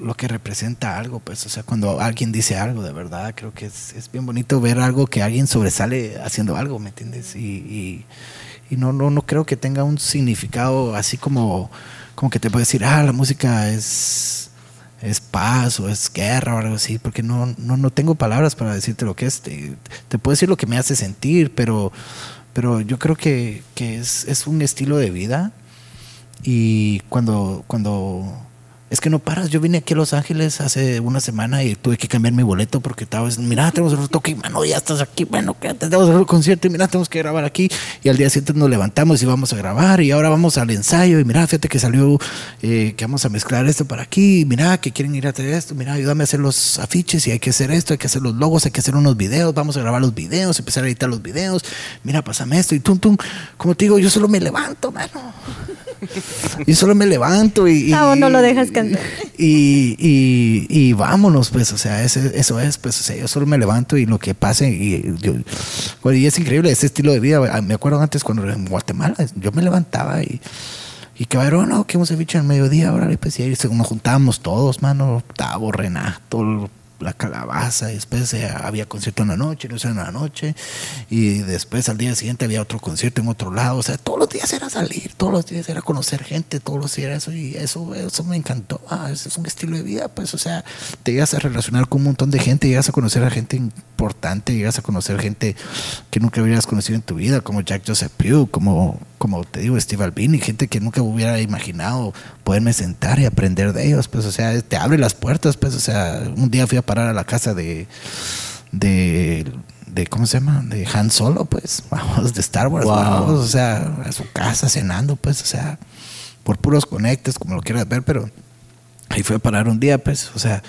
lo que representa algo, pues, o sea, cuando alguien dice algo de verdad, creo que es, es bien bonito ver algo que alguien sobresale haciendo algo, ¿me entiendes? Y, y, y no, no, no creo que tenga un significado así como, como que te puede decir, ah, la música es, es paz o es guerra o algo así, porque no, no, no tengo palabras para decirte lo que es. Te, puedo decir lo que me hace sentir, pero, pero yo creo que, que es, es un estilo de vida y cuando, cuando es que no paras, yo vine aquí a Los Ángeles hace una semana y tuve que cambiar mi boleto porque estaba, mira, tenemos otro toque, mano, ya estás aquí, bueno, que tenemos otro concierto y mira, tenemos que grabar aquí. Y al día siguiente nos levantamos y vamos a grabar y ahora vamos al ensayo y mira, fíjate que salió, eh, que vamos a mezclar esto para aquí, mira, que quieren ir a hacer esto, mira, ayúdame a hacer los afiches y hay que hacer esto, hay que hacer los logos, hay que hacer unos videos, vamos a grabar los videos, empezar a editar los videos, mira, pásame esto y tum, tum, como te digo, yo solo me levanto, mano. Y solo me levanto y... y Ah, no lo dejas cantar. Y, y, y vámonos, pues, o sea, ese- eso es, pues, o sea, yo solo me levanto y lo que pase, y, yo- y es increíble ese estilo de vida. Ah, Me acuerdo antes cuando en Guatemala, yo me levantaba y, y que bueno, no, que hemos hecho al mediodía, ahora pues, y ahí nos juntábamos todos, mano, Tavo, Renato, la calabaza, y después eh, había concierto en la noche, no en la noche, y después al día siguiente había otro concierto en otro lado, o sea, todos los días era salir, todos los días era conocer gente, todos los días era eso, y eso, eso me encantó, ah, ese es un estilo de vida, pues, o sea, te llegas a relacionar con un montón de gente, llegas a conocer a gente importante, llegas a conocer gente que nunca hubieras conocido en tu vida, como Jack Joseph Pugh, como, como te digo, Steve Albini, gente que nunca hubiera imaginado poderme sentar y aprender de ellos, pues, o sea, te abre las puertas, pues, o sea, un día fui a parar a la casa de, de, de ¿cómo se llama? De Han Solo, pues, vamos, de Star Wars, Wow. vamos, o sea, a su casa cenando, pues, o sea, por puros conectes, como lo quieras ver, pero ahí fue a parar un día, pues, o sea,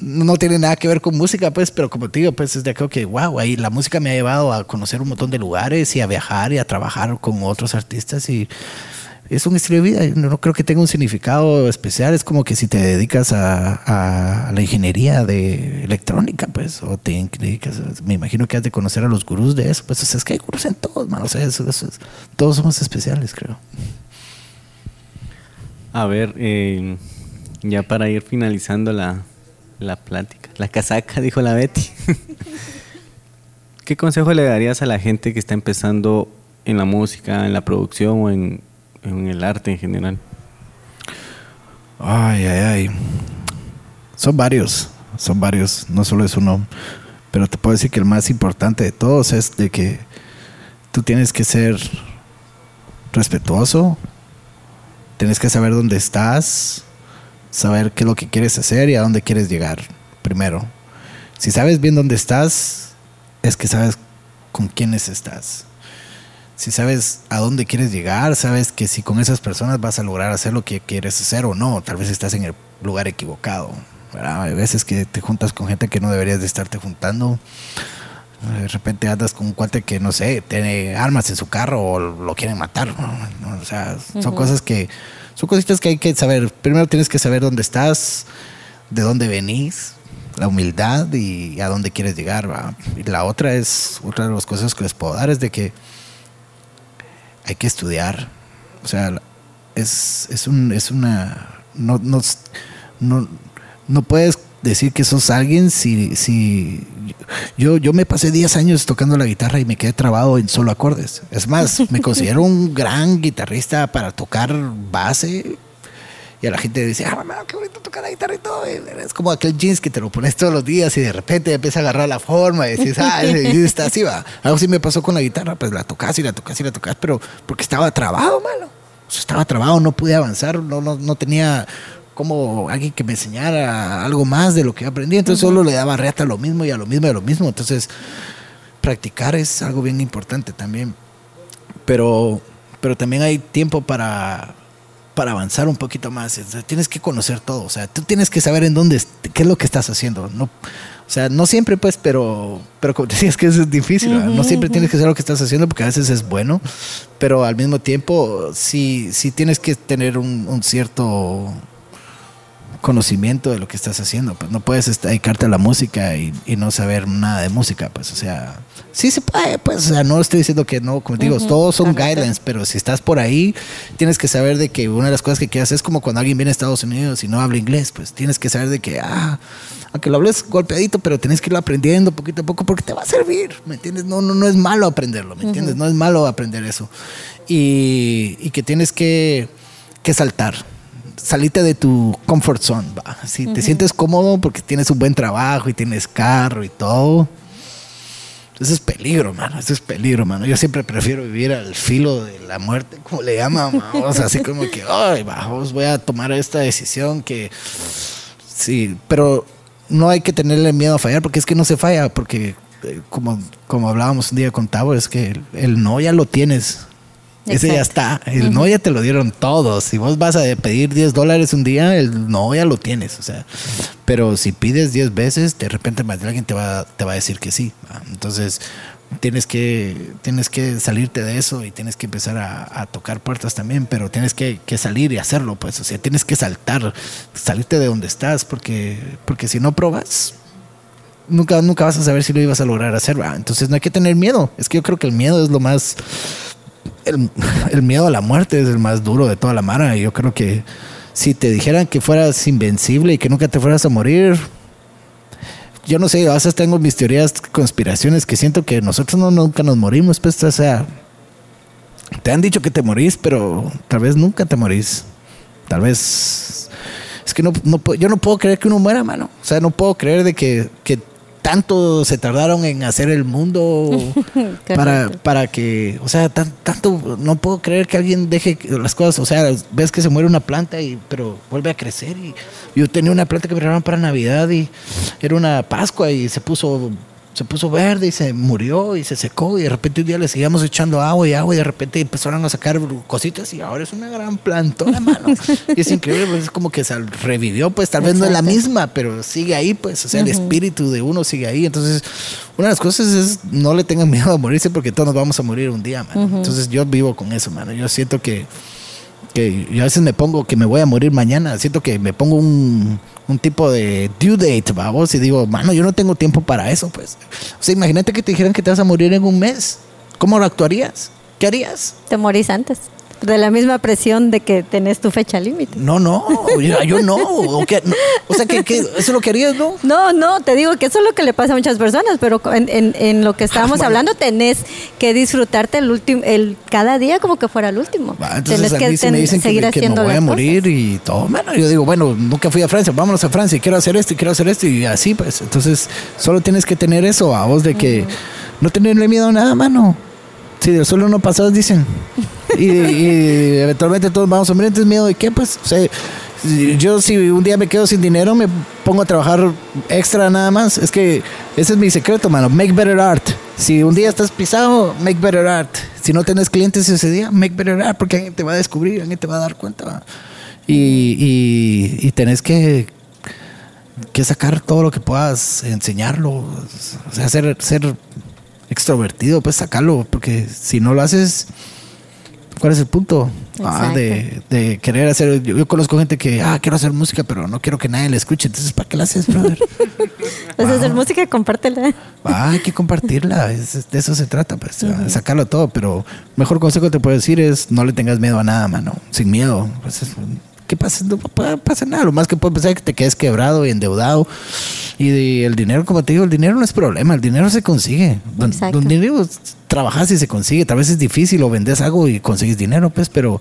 no tiene nada que ver con música, pues, pero como te digo, pues es de creo que, wow, ahí la música me ha llevado a conocer un montón de lugares y a viajar y a trabajar con otros artistas y es un estilo de vida, no creo que tenga un significado especial, es como que si te dedicas a, la ingeniería de electrónica, pues, o te me imagino que has de conocer a los gurús de eso, pues, es que hay gurús en todos, man, o sea, todos somos especiales, creo. A ver, eh, ya para ir finalizando la, la plática, la casaca, dijo la Betty. ¿Qué consejo le darías a la gente que está empezando en la música, en la producción o en, en el arte en general? Ay, ay, ay. Son varios, son varios, no solo es uno. Pero te puedo decir que el más importante de todos es de que tú tienes que ser respetuoso, tienes que saber dónde estás, saber qué es lo que quieres hacer y a dónde quieres llegar primero. Si sabes bien dónde estás, es que sabes con quiénes estás. Si sabes a dónde quieres llegar, sabes que si con esas personas vas a lograr hacer lo que quieres hacer o no, tal vez estás en el lugar equivocado. ¿verdad? Hay veces que te juntas con gente que no deberías de estarte juntando. De repente andas con un cuate que, no sé, tiene armas en su carro o lo quieren matar. ¿no? O sea, son cosas que son cositas que hay que saber. Primero tienes que saber dónde estás, de dónde venís, la humildad y a dónde quieres llegar. Y la otra es, otra de las cosas que les puedo dar es de que hay que estudiar. O sea, es, es, un, es una... No, no, no, no puedes decir que sos alguien si, si yo, yo me pasé 10 años tocando la guitarra y me quedé trabado en solo acordes. Es más, me considero un gran guitarrista para tocar base. Y a la gente dice, ah, mamá, qué bonito tocar la guitarra y todo. Es como aquel jeans que te lo pones todos los días y de repente empieza a agarrar la forma y dices, ah, y está así, va. Algo así me pasó con la guitarra, pues la tocas y la tocas y la tocas, pero porque estaba trabado, mano. O sea, estaba trabado, no pude avanzar, no, no, no tenía como alguien que me enseñara algo más de lo que aprendí. Entonces solo le daba reata a lo mismo y a lo mismo y a lo mismo. Entonces, practicar es algo bien importante también. Pero, pero también hay tiempo para, para avanzar un poquito más. O sea, tienes que conocer todo. O sea, tú tienes que saber en dónde, qué es lo que estás haciendo. No, o sea, no siempre, pues, pero, pero como decías que es difícil. No siempre tienes que saber lo que estás haciendo porque a veces es bueno, pero al mismo tiempo sí, sí tienes que tener un, un cierto conocimiento de lo que estás haciendo. Pues no puedes dedicarte a la música y, y no saber nada de música. Pues, o sea, sí se puede, pues, o sea, no estoy diciendo que no, como te digo, todos son guidelines, pero si estás por ahí, tienes que saber de que una de las cosas que quieras es como cuando alguien viene a Estados Unidos y no habla inglés, pues tienes que saber de que, ah, aunque lo hables golpeadito, pero tienes que irlo aprendiendo poquito a poco porque te va a servir, ¿me entiendes? No, no, no es malo aprenderlo, ¿me entiendes? No es malo aprender eso. Y, y que tienes que, que saltar salite de tu comfort zone, va. Si te sientes cómodo porque tienes un buen trabajo y tienes carro y todo, eso es peligro, mano. Eso es peligro, mano. Yo siempre prefiero vivir al filo de la muerte, como le llaman. O sea, así como que, ay, vamos, voy a tomar esta decisión que. Sí, pero no hay que tenerle miedo a fallar porque es que no se falla, porque eh, como, como hablábamos un día con Tavo, es que el, el no ya lo tienes. Ese ya está. El no ya te lo dieron todos. Si vos vas a pedir 10 dólares un día, el no ya lo tienes. O sea, pero si pides 10 veces, de repente más de alguien te va, te va a decir que sí. Entonces, tienes que, tienes que salirte de eso y tienes que empezar a, a tocar puertas también, pero tienes que, que salir y hacerlo, pues. O sea, tienes que saltar, salirte de donde estás, porque, porque si no probas, nunca, nunca vas a saber si lo ibas a lograr hacer. ¿va? Entonces no hay que tener miedo. Es que yo creo que el miedo es lo más... El, miedo a la muerte es el más duro de toda la mara. Yo creo que si te dijeran que fueras invencible y que nunca te fueras a morir, yo no sé, a veces tengo mis teorías, conspiraciones que siento que nosotros no, nunca nos morimos, pues, o sea, te han dicho que te morís, pero tal vez nunca te morís. Tal vez es que no, no yo no puedo creer que uno muera, mano. O sea, no puedo creer de que tanto se tardaron en hacer el mundo para, para que, o sea, tan- tanto, no puedo creer que alguien deje las cosas, o sea, ves que se muere una planta y, pero vuelve a crecer y yo tenía una planta que me regalaron para Navidad y era una Pascua y se puso se puso verde y se murió y se secó y de repente un día le seguíamos echando agua y agua y de repente empezaron a sacar cositas y ahora es una gran plantona, mano. Y es increíble, pues es como que se revivió, pues tal vez no es la misma, pero sigue ahí, pues, o sea, el espíritu de uno sigue ahí. Entonces, una de las cosas es no le tengan miedo a morirse porque todos nos vamos a morir un día, mano. Entonces yo vivo con eso, mano. Yo siento que que yo a veces me pongo que me voy a morir mañana, siento que me pongo un, un tipo de due date, vamos, y digo, mano, yo no tengo tiempo para eso, pues. O sea, imagínate que te dijeran que te vas a morir en un mes. ¿Cómo lo actuarías? ¿Qué harías? Te morís antes. De la misma presión de que tenés tu fecha límite. No, no, yo, yo no. O, no. O sea, que, que eso es lo que harías, ¿no? No, no, te digo que eso es lo que le pasa a muchas personas, pero en, en- en lo que estábamos hablando tenés que disfrutarte el último, el cada día como que fuera el último. Va, entonces tenés a mí si me dicen que, seguir que me haciendo voy a morir y todo, bueno, yo digo, bueno, nunca fui a Francia, vámonos a Francia, y quiero hacer esto y quiero hacer esto y así, pues. Entonces, solo tienes que tener eso a vos de que no tenerle miedo a nada, mano. Si del suelo no pasas, dicen. Y, eventualmente todos vamos a morir, entonces miedo de qué, pues. O sea, yo si un día me quedo sin dinero, me pongo a trabajar extra nada más. Es que ese es mi secreto, mano. Make better art. Si un día estás pisado, make better art. Si no tenés clientes ese día, make better art, porque alguien te va a descubrir, alguien te va a dar cuenta. y tenés que, que sacar todo lo que puedas, enseñarlo. O sea, ser, ser extrovertido, pues sacarlo, porque si no lo haces, ¿Cuál es el punto? Ah, de, de querer hacer. Yo, yo conozco gente que, ah, quiero hacer música, pero no quiero que nadie la escuche. Entonces, ¿para qué la haces, brother? Pues hacer música, compártela. Ah, hay que compartirla. es- de eso se trata, pues. a Sacarlo todo. Pero mejor consejo que te puedo decir es no le tengas miedo a nada, mano. Sin miedo. Pues es- ¿Qué pasa? No pa- pasa nada. Lo más que puede pasar es que te quedes quebrado y endeudado. Y de- el dinero, como te digo, el dinero no es problema. El dinero se consigue. Exacto. don dinero trabajas y se consigue. Tal vez es difícil o vendes algo y consigues dinero, pues, pero,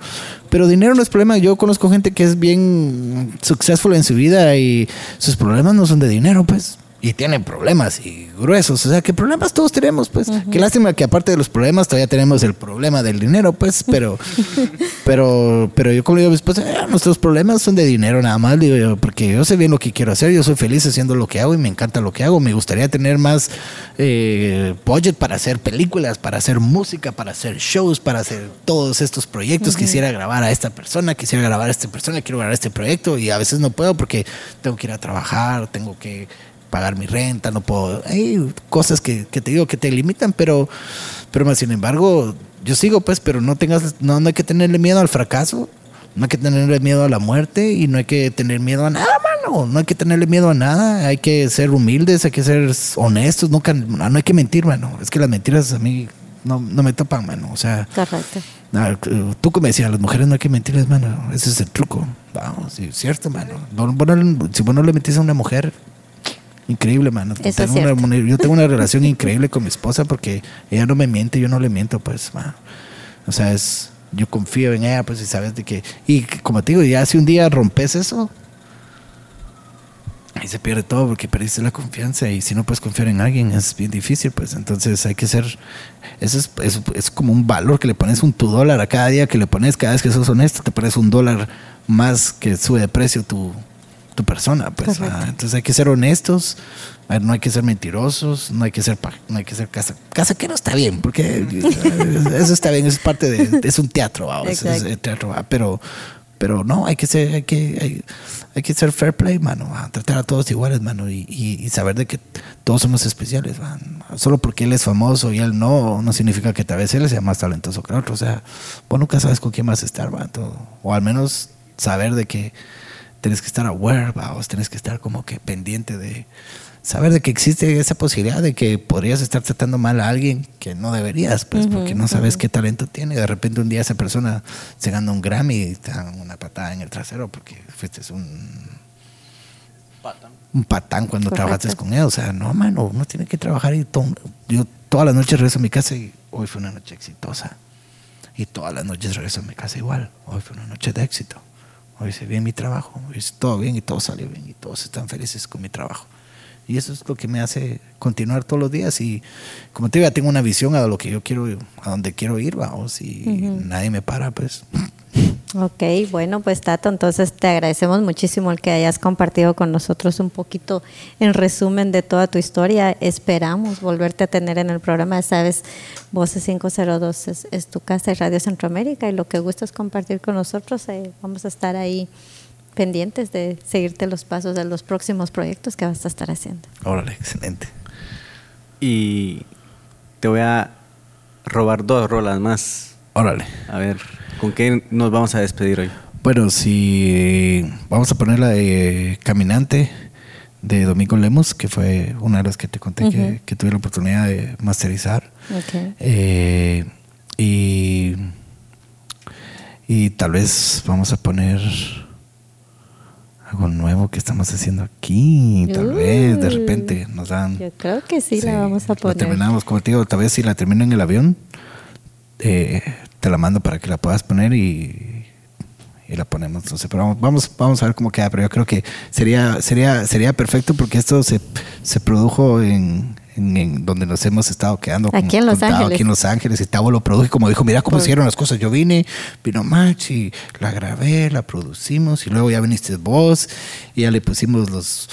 pero dinero no es problema. Yo conozco gente que es bien successful en su vida y sus problemas no son de dinero, pues. Y tienen problemas y gruesos. O sea, que problemas todos tenemos, pues. Qué lástima que aparte de los problemas todavía tenemos el problema del dinero, pues. Pero, pero, pero yo como digo a mi esposa, "Ah, nuestros problemas son de dinero nada más, digo yo, porque yo sé bien lo que quiero hacer. Yo soy feliz haciendo lo que hago y me encanta lo que hago. Me gustaría tener más eh, budget para hacer películas, para hacer música, para hacer shows, para hacer todos estos proyectos. Quisiera grabar a esta persona, quisiera grabar a esta persona, quiero grabar este proyecto y a veces no puedo porque tengo que ir a trabajar, tengo que pagar mi renta, no puedo. Hay cosas que, que te digo que te limitan, pero, pero más sin embargo, yo sigo, pues, pero no tengas, no, no hay que tenerle miedo al fracaso, no hay que tenerle miedo a la muerte y no hay que tener miedo a nada, mano. No hay que tenerle miedo a nada, hay que ser humildes, hay que ser honestos, nunca, no hay que mentir, mano. Es que las mentiras a mí no, no me topan, mano. O sea, Correcto. Tú como decías, a las mujeres no hay que mentirles, mano. Ese es el truco. Vamos, sí, cierto, mano. No, vos no- si vos no le mentís a una mujer, increíble, mano. Eso es Tengo cierto. una- yo tengo una relación increíble con mi esposa porque ella no me miente, yo no le miento, pues, mano. O sea, es, yo confío en ella, pues, y sabes de que, y como te digo, ya si un día rompes eso, ahí se pierde todo porque perdiste la confianza y si no puedes confiar en alguien es bien difícil, pues entonces hay que ser, eso es, es, es como un valor que le pones un tu dólar a cada día que le pones, cada vez que sos honesto te pones un dólar más que sube de precio tu, tu persona, pues ah, entonces hay que ser honestos, ah, no hay que ser mentirosos, no hay que ser no hay que ser casa, casa que no está bien, porque eh, eso está bien, eso es parte de, es un teatro, vamos, es, eh, teatro, va, pero pero no, hay que ser, hay que, hay, hay que ser fair play, mano, a tratar a todos iguales, mano, y, y- y saber de que todos somos especiales, man. Solo porque él es famoso y él no, no significa que tal vez él sea más talentoso que el otro. O sea, vos nunca sabes con quién vas a estar, man, todo. O al menos saber de que tienes que estar aware, va, o tienes que estar como que pendiente de saber de que existe esa posibilidad de que podrías estar tratando mal a alguien que no deberías, pues, porque no sabes qué talento tiene. De repente un día esa persona se gana un Grammy y te dan una patada en el trasero porque fuiste un un patán cuando Correcto. trabajaste con él. O sea, no, mano, uno tiene que trabajar y to- yo todas las noches regreso a mi casa y hoy fue una noche exitosa. Y todas las noches regreso a mi casa igual. Hoy fue una noche de éxito. Hoy hice bien mi trabajo. Hoy hice todo bien y todo salió bien y todos están felices con mi trabajo. Y eso es lo que me hace continuar todos los días. Y como te digo, ya tengo una visión a lo que yo quiero, a donde quiero ir, vamos. Y nadie me para, pues. Ok, bueno, pues Tato, entonces te agradecemos muchísimo el que hayas compartido con nosotros un poquito en resumen de toda tu historia. Esperamos volverte a tener en el programa. Sabes, Voces 502 es, es tu casa y Radio Centroamérica y lo que gusta es compartir con nosotros. eh, vamos a estar ahí pendientes de seguirte los pasos de los próximos proyectos que vas a estar haciendo. Órale, excelente. Y te voy a robar dos rolas más. Órale. A ver, ¿con qué nos vamos a despedir hoy? Bueno, si vamos a poner la de Caminante de Domingo Lemos, que fue una de las que te conté que, tuve la oportunidad de masterizar. Ok. Eh, y, y tal vez vamos a poner algo nuevo que estamos haciendo aquí. Tal vez de repente nos dan. Yo creo que sí, la vamos a La poner. terminamos, como te digo, tal vez si la termino en el avión, eh, te la mando para que la puedas poner y, y la ponemos. Sé, pero vamos, vamos, vamos a ver cómo queda. Pero yo creo que sería, sería, sería perfecto porque esto se, se produjo en, en- en donde nos hemos estado quedando. Aquí en Los Ángeles. Aquí en Los Ángeles. Y Tavo lo produjo y como dijo, mira cómo hicieron las cosas. Yo vine, vino Match y la grabé, la producimos y luego ya viniste vos y ya le pusimos los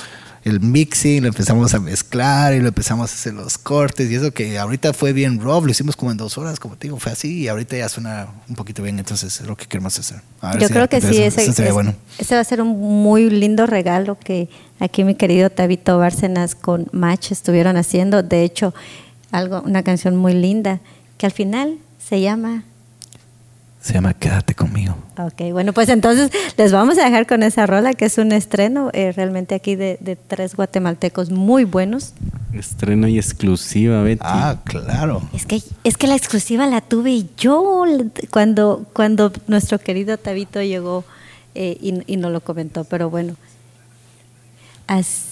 el mixing, lo empezamos a mezclar y lo empezamos a hacer los cortes y eso que ahorita fue bien rough, lo hicimos como en dos horas, como te digo, fue así y ahorita ya suena un poquito bien, entonces es lo que queremos hacer. A Yo si- creo que sí, eso- ese, es- bueno. ese va a ser un muy lindo regalo que aquí mi querido Tabito Bárcenas con Match estuvieron haciendo. De hecho, algo, una canción muy linda que al final se llama Se llama Quédate conmigo. Ok, bueno, pues entonces les vamos a dejar con esa rola que es un estreno eh, realmente aquí de, de tres guatemaltecos muy buenos. Estreno y exclusiva, Betty. Ah, claro. Es que, es que la exclusiva la tuve yo cuando, cuando nuestro querido Tabito llegó eh, y, y nos lo comentó, pero bueno. Así-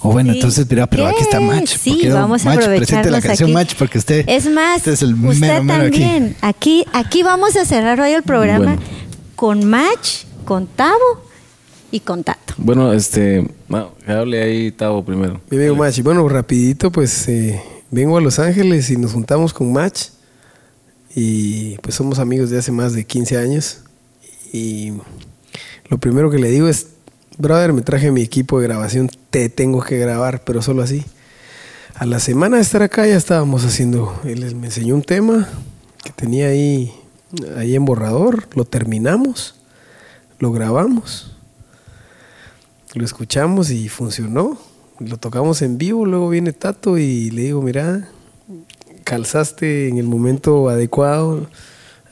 O bueno, Sí. entonces, mira, pero aquí está. Match. Sí, vamos a Match, aprovecharnos presente la canción aquí. Match porque usted, Es más, usted es el usted mero, mero aquí. también. Aquí. aquí, vamos a cerrar hoy el programa Bueno. con Match, con Tavo y con Tato. Bueno, este, hable ahí Tavo primero. Mi amigo Match. Y bueno, rapidito, pues eh, vengo a Los Ángeles y nos juntamos con Match. Y pues somos amigos de hace más de 15 años. Y lo primero que le digo es, brother, me traje mi equipo de grabación, te tengo que grabar, pero solo así. A la semana de estar acá ya estábamos haciendo, él me enseñó un tema que tenía ahí, ahí en borrador, lo terminamos, lo grabamos lo escuchamos y funcionó. Lo tocamos en vivo, luego viene Tato y le digo, mira, calzaste en el momento adecuado,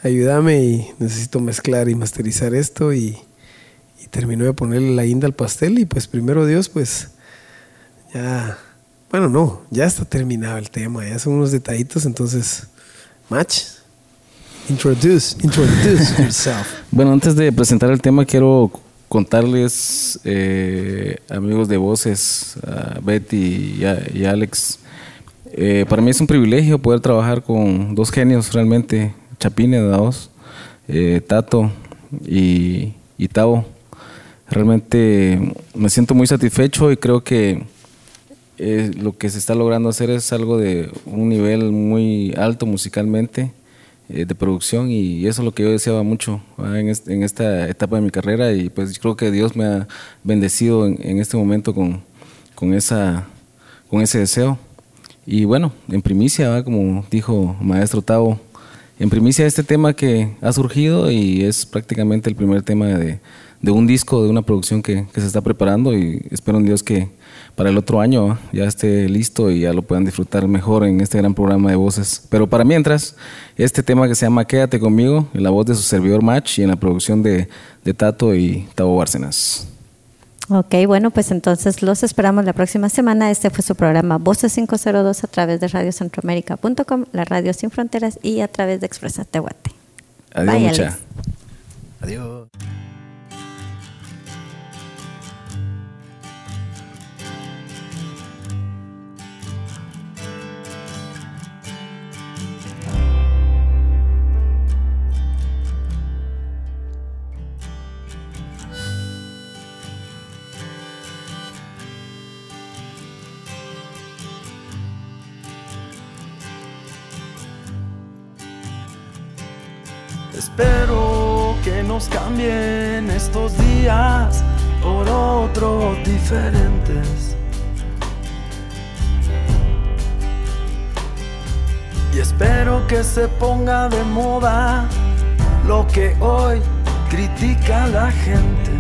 ayúdame y necesito mezclar y masterizar esto y, terminó de ponerle la guinda al pastel y pues primero Dios, pues ya, bueno, no, ya está terminado el tema, ya son unos detallitos, entonces, match, introduce, introduce yourself. Bueno, antes de presentar el tema, quiero contarles, eh, amigos de voces, a Betty y, a- y Alex, eh, para mí es un privilegio poder trabajar con dos genios realmente, Chapines, dos, eh, Tato y, y Tavo. Realmente me siento muy satisfecho y creo que eh, lo que se está logrando hacer es algo de un nivel muy alto musicalmente eh, de producción y eso es lo que yo deseaba mucho ¿verdad? en, est- en esta etapa de mi carrera y pues creo que Dios me ha bendecido en, en este momento con, con, esa, con ese deseo. Y bueno, en primicia, ¿verdad? como dijo Maestro Tavo, en primicia este tema que ha surgido y es prácticamente el primer tema de, de un disco, de una producción que, que se está preparando y espero en Dios que para el otro año ya esté listo y ya lo puedan disfrutar mejor en este gran programa de voces. Pero para mientras, este tema que se llama Quédate conmigo, en la voz de su servidor Match y en la producción de, de Tato y Tavo Bárcenas. Ok, bueno, pues entonces los esperamos la próxima semana. Este fue su programa Voces 502 a través de radiocentroamérica.com, la radio sin fronteras y a través de Expresa Tehuate. Adiós, Bye. Adiós. Espero que nos cambien estos días por otros diferentes. Y espero que se ponga de moda lo que hoy critica la gente.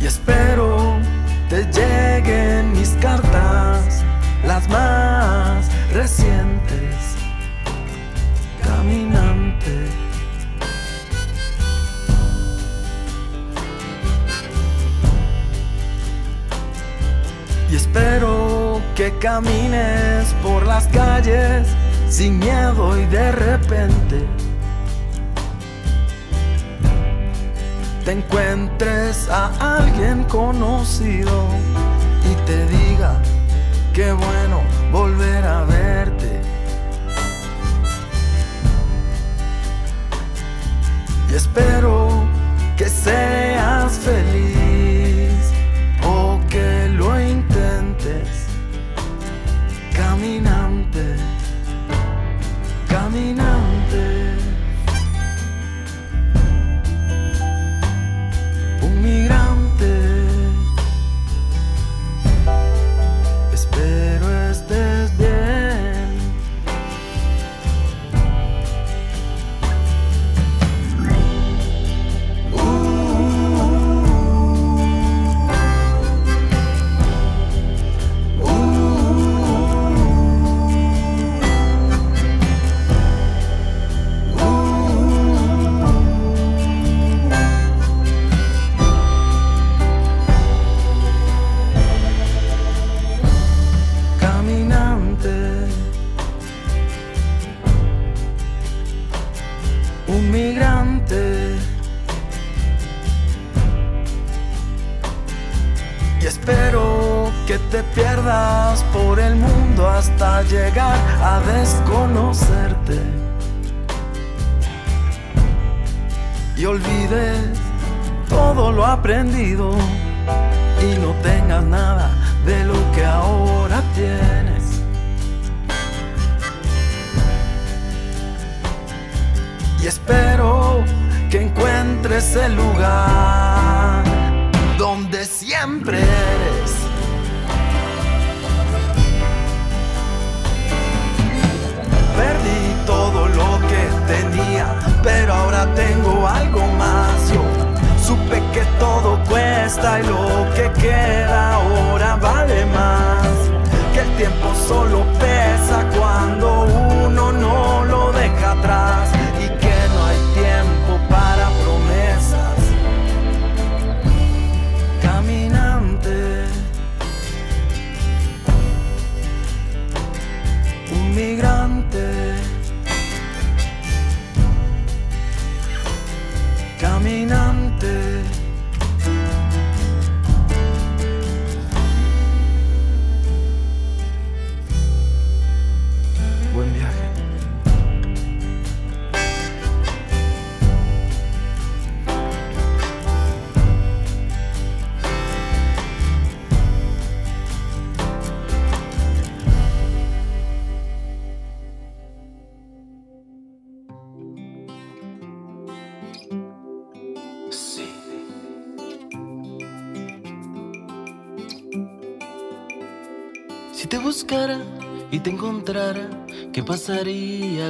Y espero te lleguen mis cartas, las más recientes. Caminante. Y espero que camines por las calles sin miedo y de repente te encuentres a alguien conocido y te diga qué bueno volver a verte. Y espero que seas feliz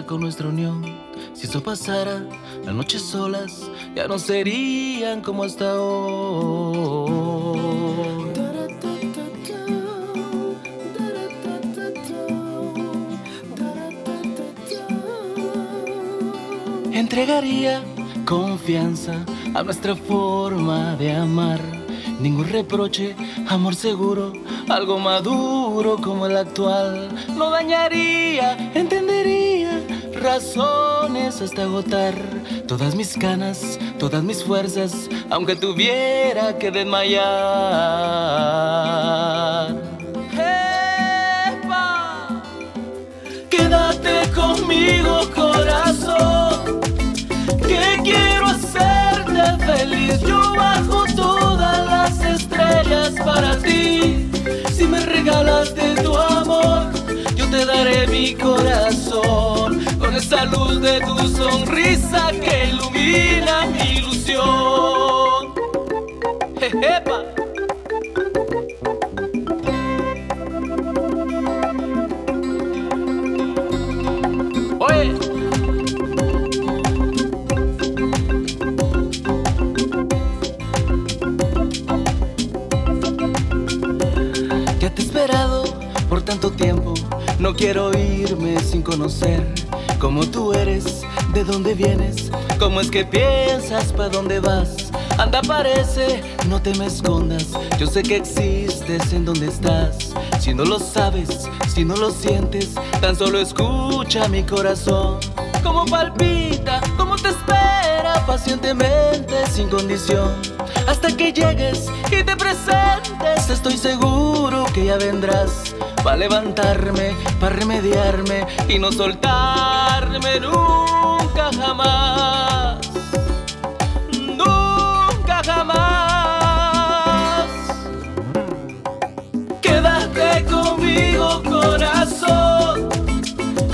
con nuestra unión? Si eso pasara, las noches solas ya no serían como hasta hoy. Entregaría confianza a nuestra forma de amar. Ningún reproche, amor seguro, algo maduro como el actual. No dañaría, razones hasta agotar todas mis ganas, todas mis fuerzas, aunque tuviera que desmayar. ¡Epa! Quédate conmigo, corazón que quiero hacerte feliz. Yo bajo todas las estrellas para ti. Si me regalaste tu amor, yo te daré mi corazón. Esa luz de tu sonrisa que ilumina mi ilusión. Jejepa. Te he esperado por tanto tiempo. No quiero irme sin conocer cómo tú eres, de dónde vienes, cómo es que piensas, para dónde vas. Anda, parece, no te me escondas. Yo sé que existes en donde estás. Si no lo sabes, si no lo sientes, tan solo escucha mi corazón. Cómo palpita, cómo te espera pacientemente, sin condición. Hasta que llegues y te presentes, estoy seguro que ya vendrás. Para levantarme, para remediarme y no nunca jamás. Nunca jamás. Quédate conmigo, corazón.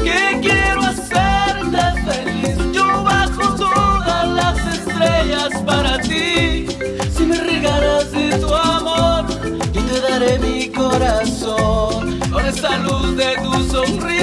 Que quiero hacerte feliz. Yo bajo todas las estrellas para ti. Si me regalas de tu amor, yo te daré mi corazón. Con esta luz de tu sonrisa.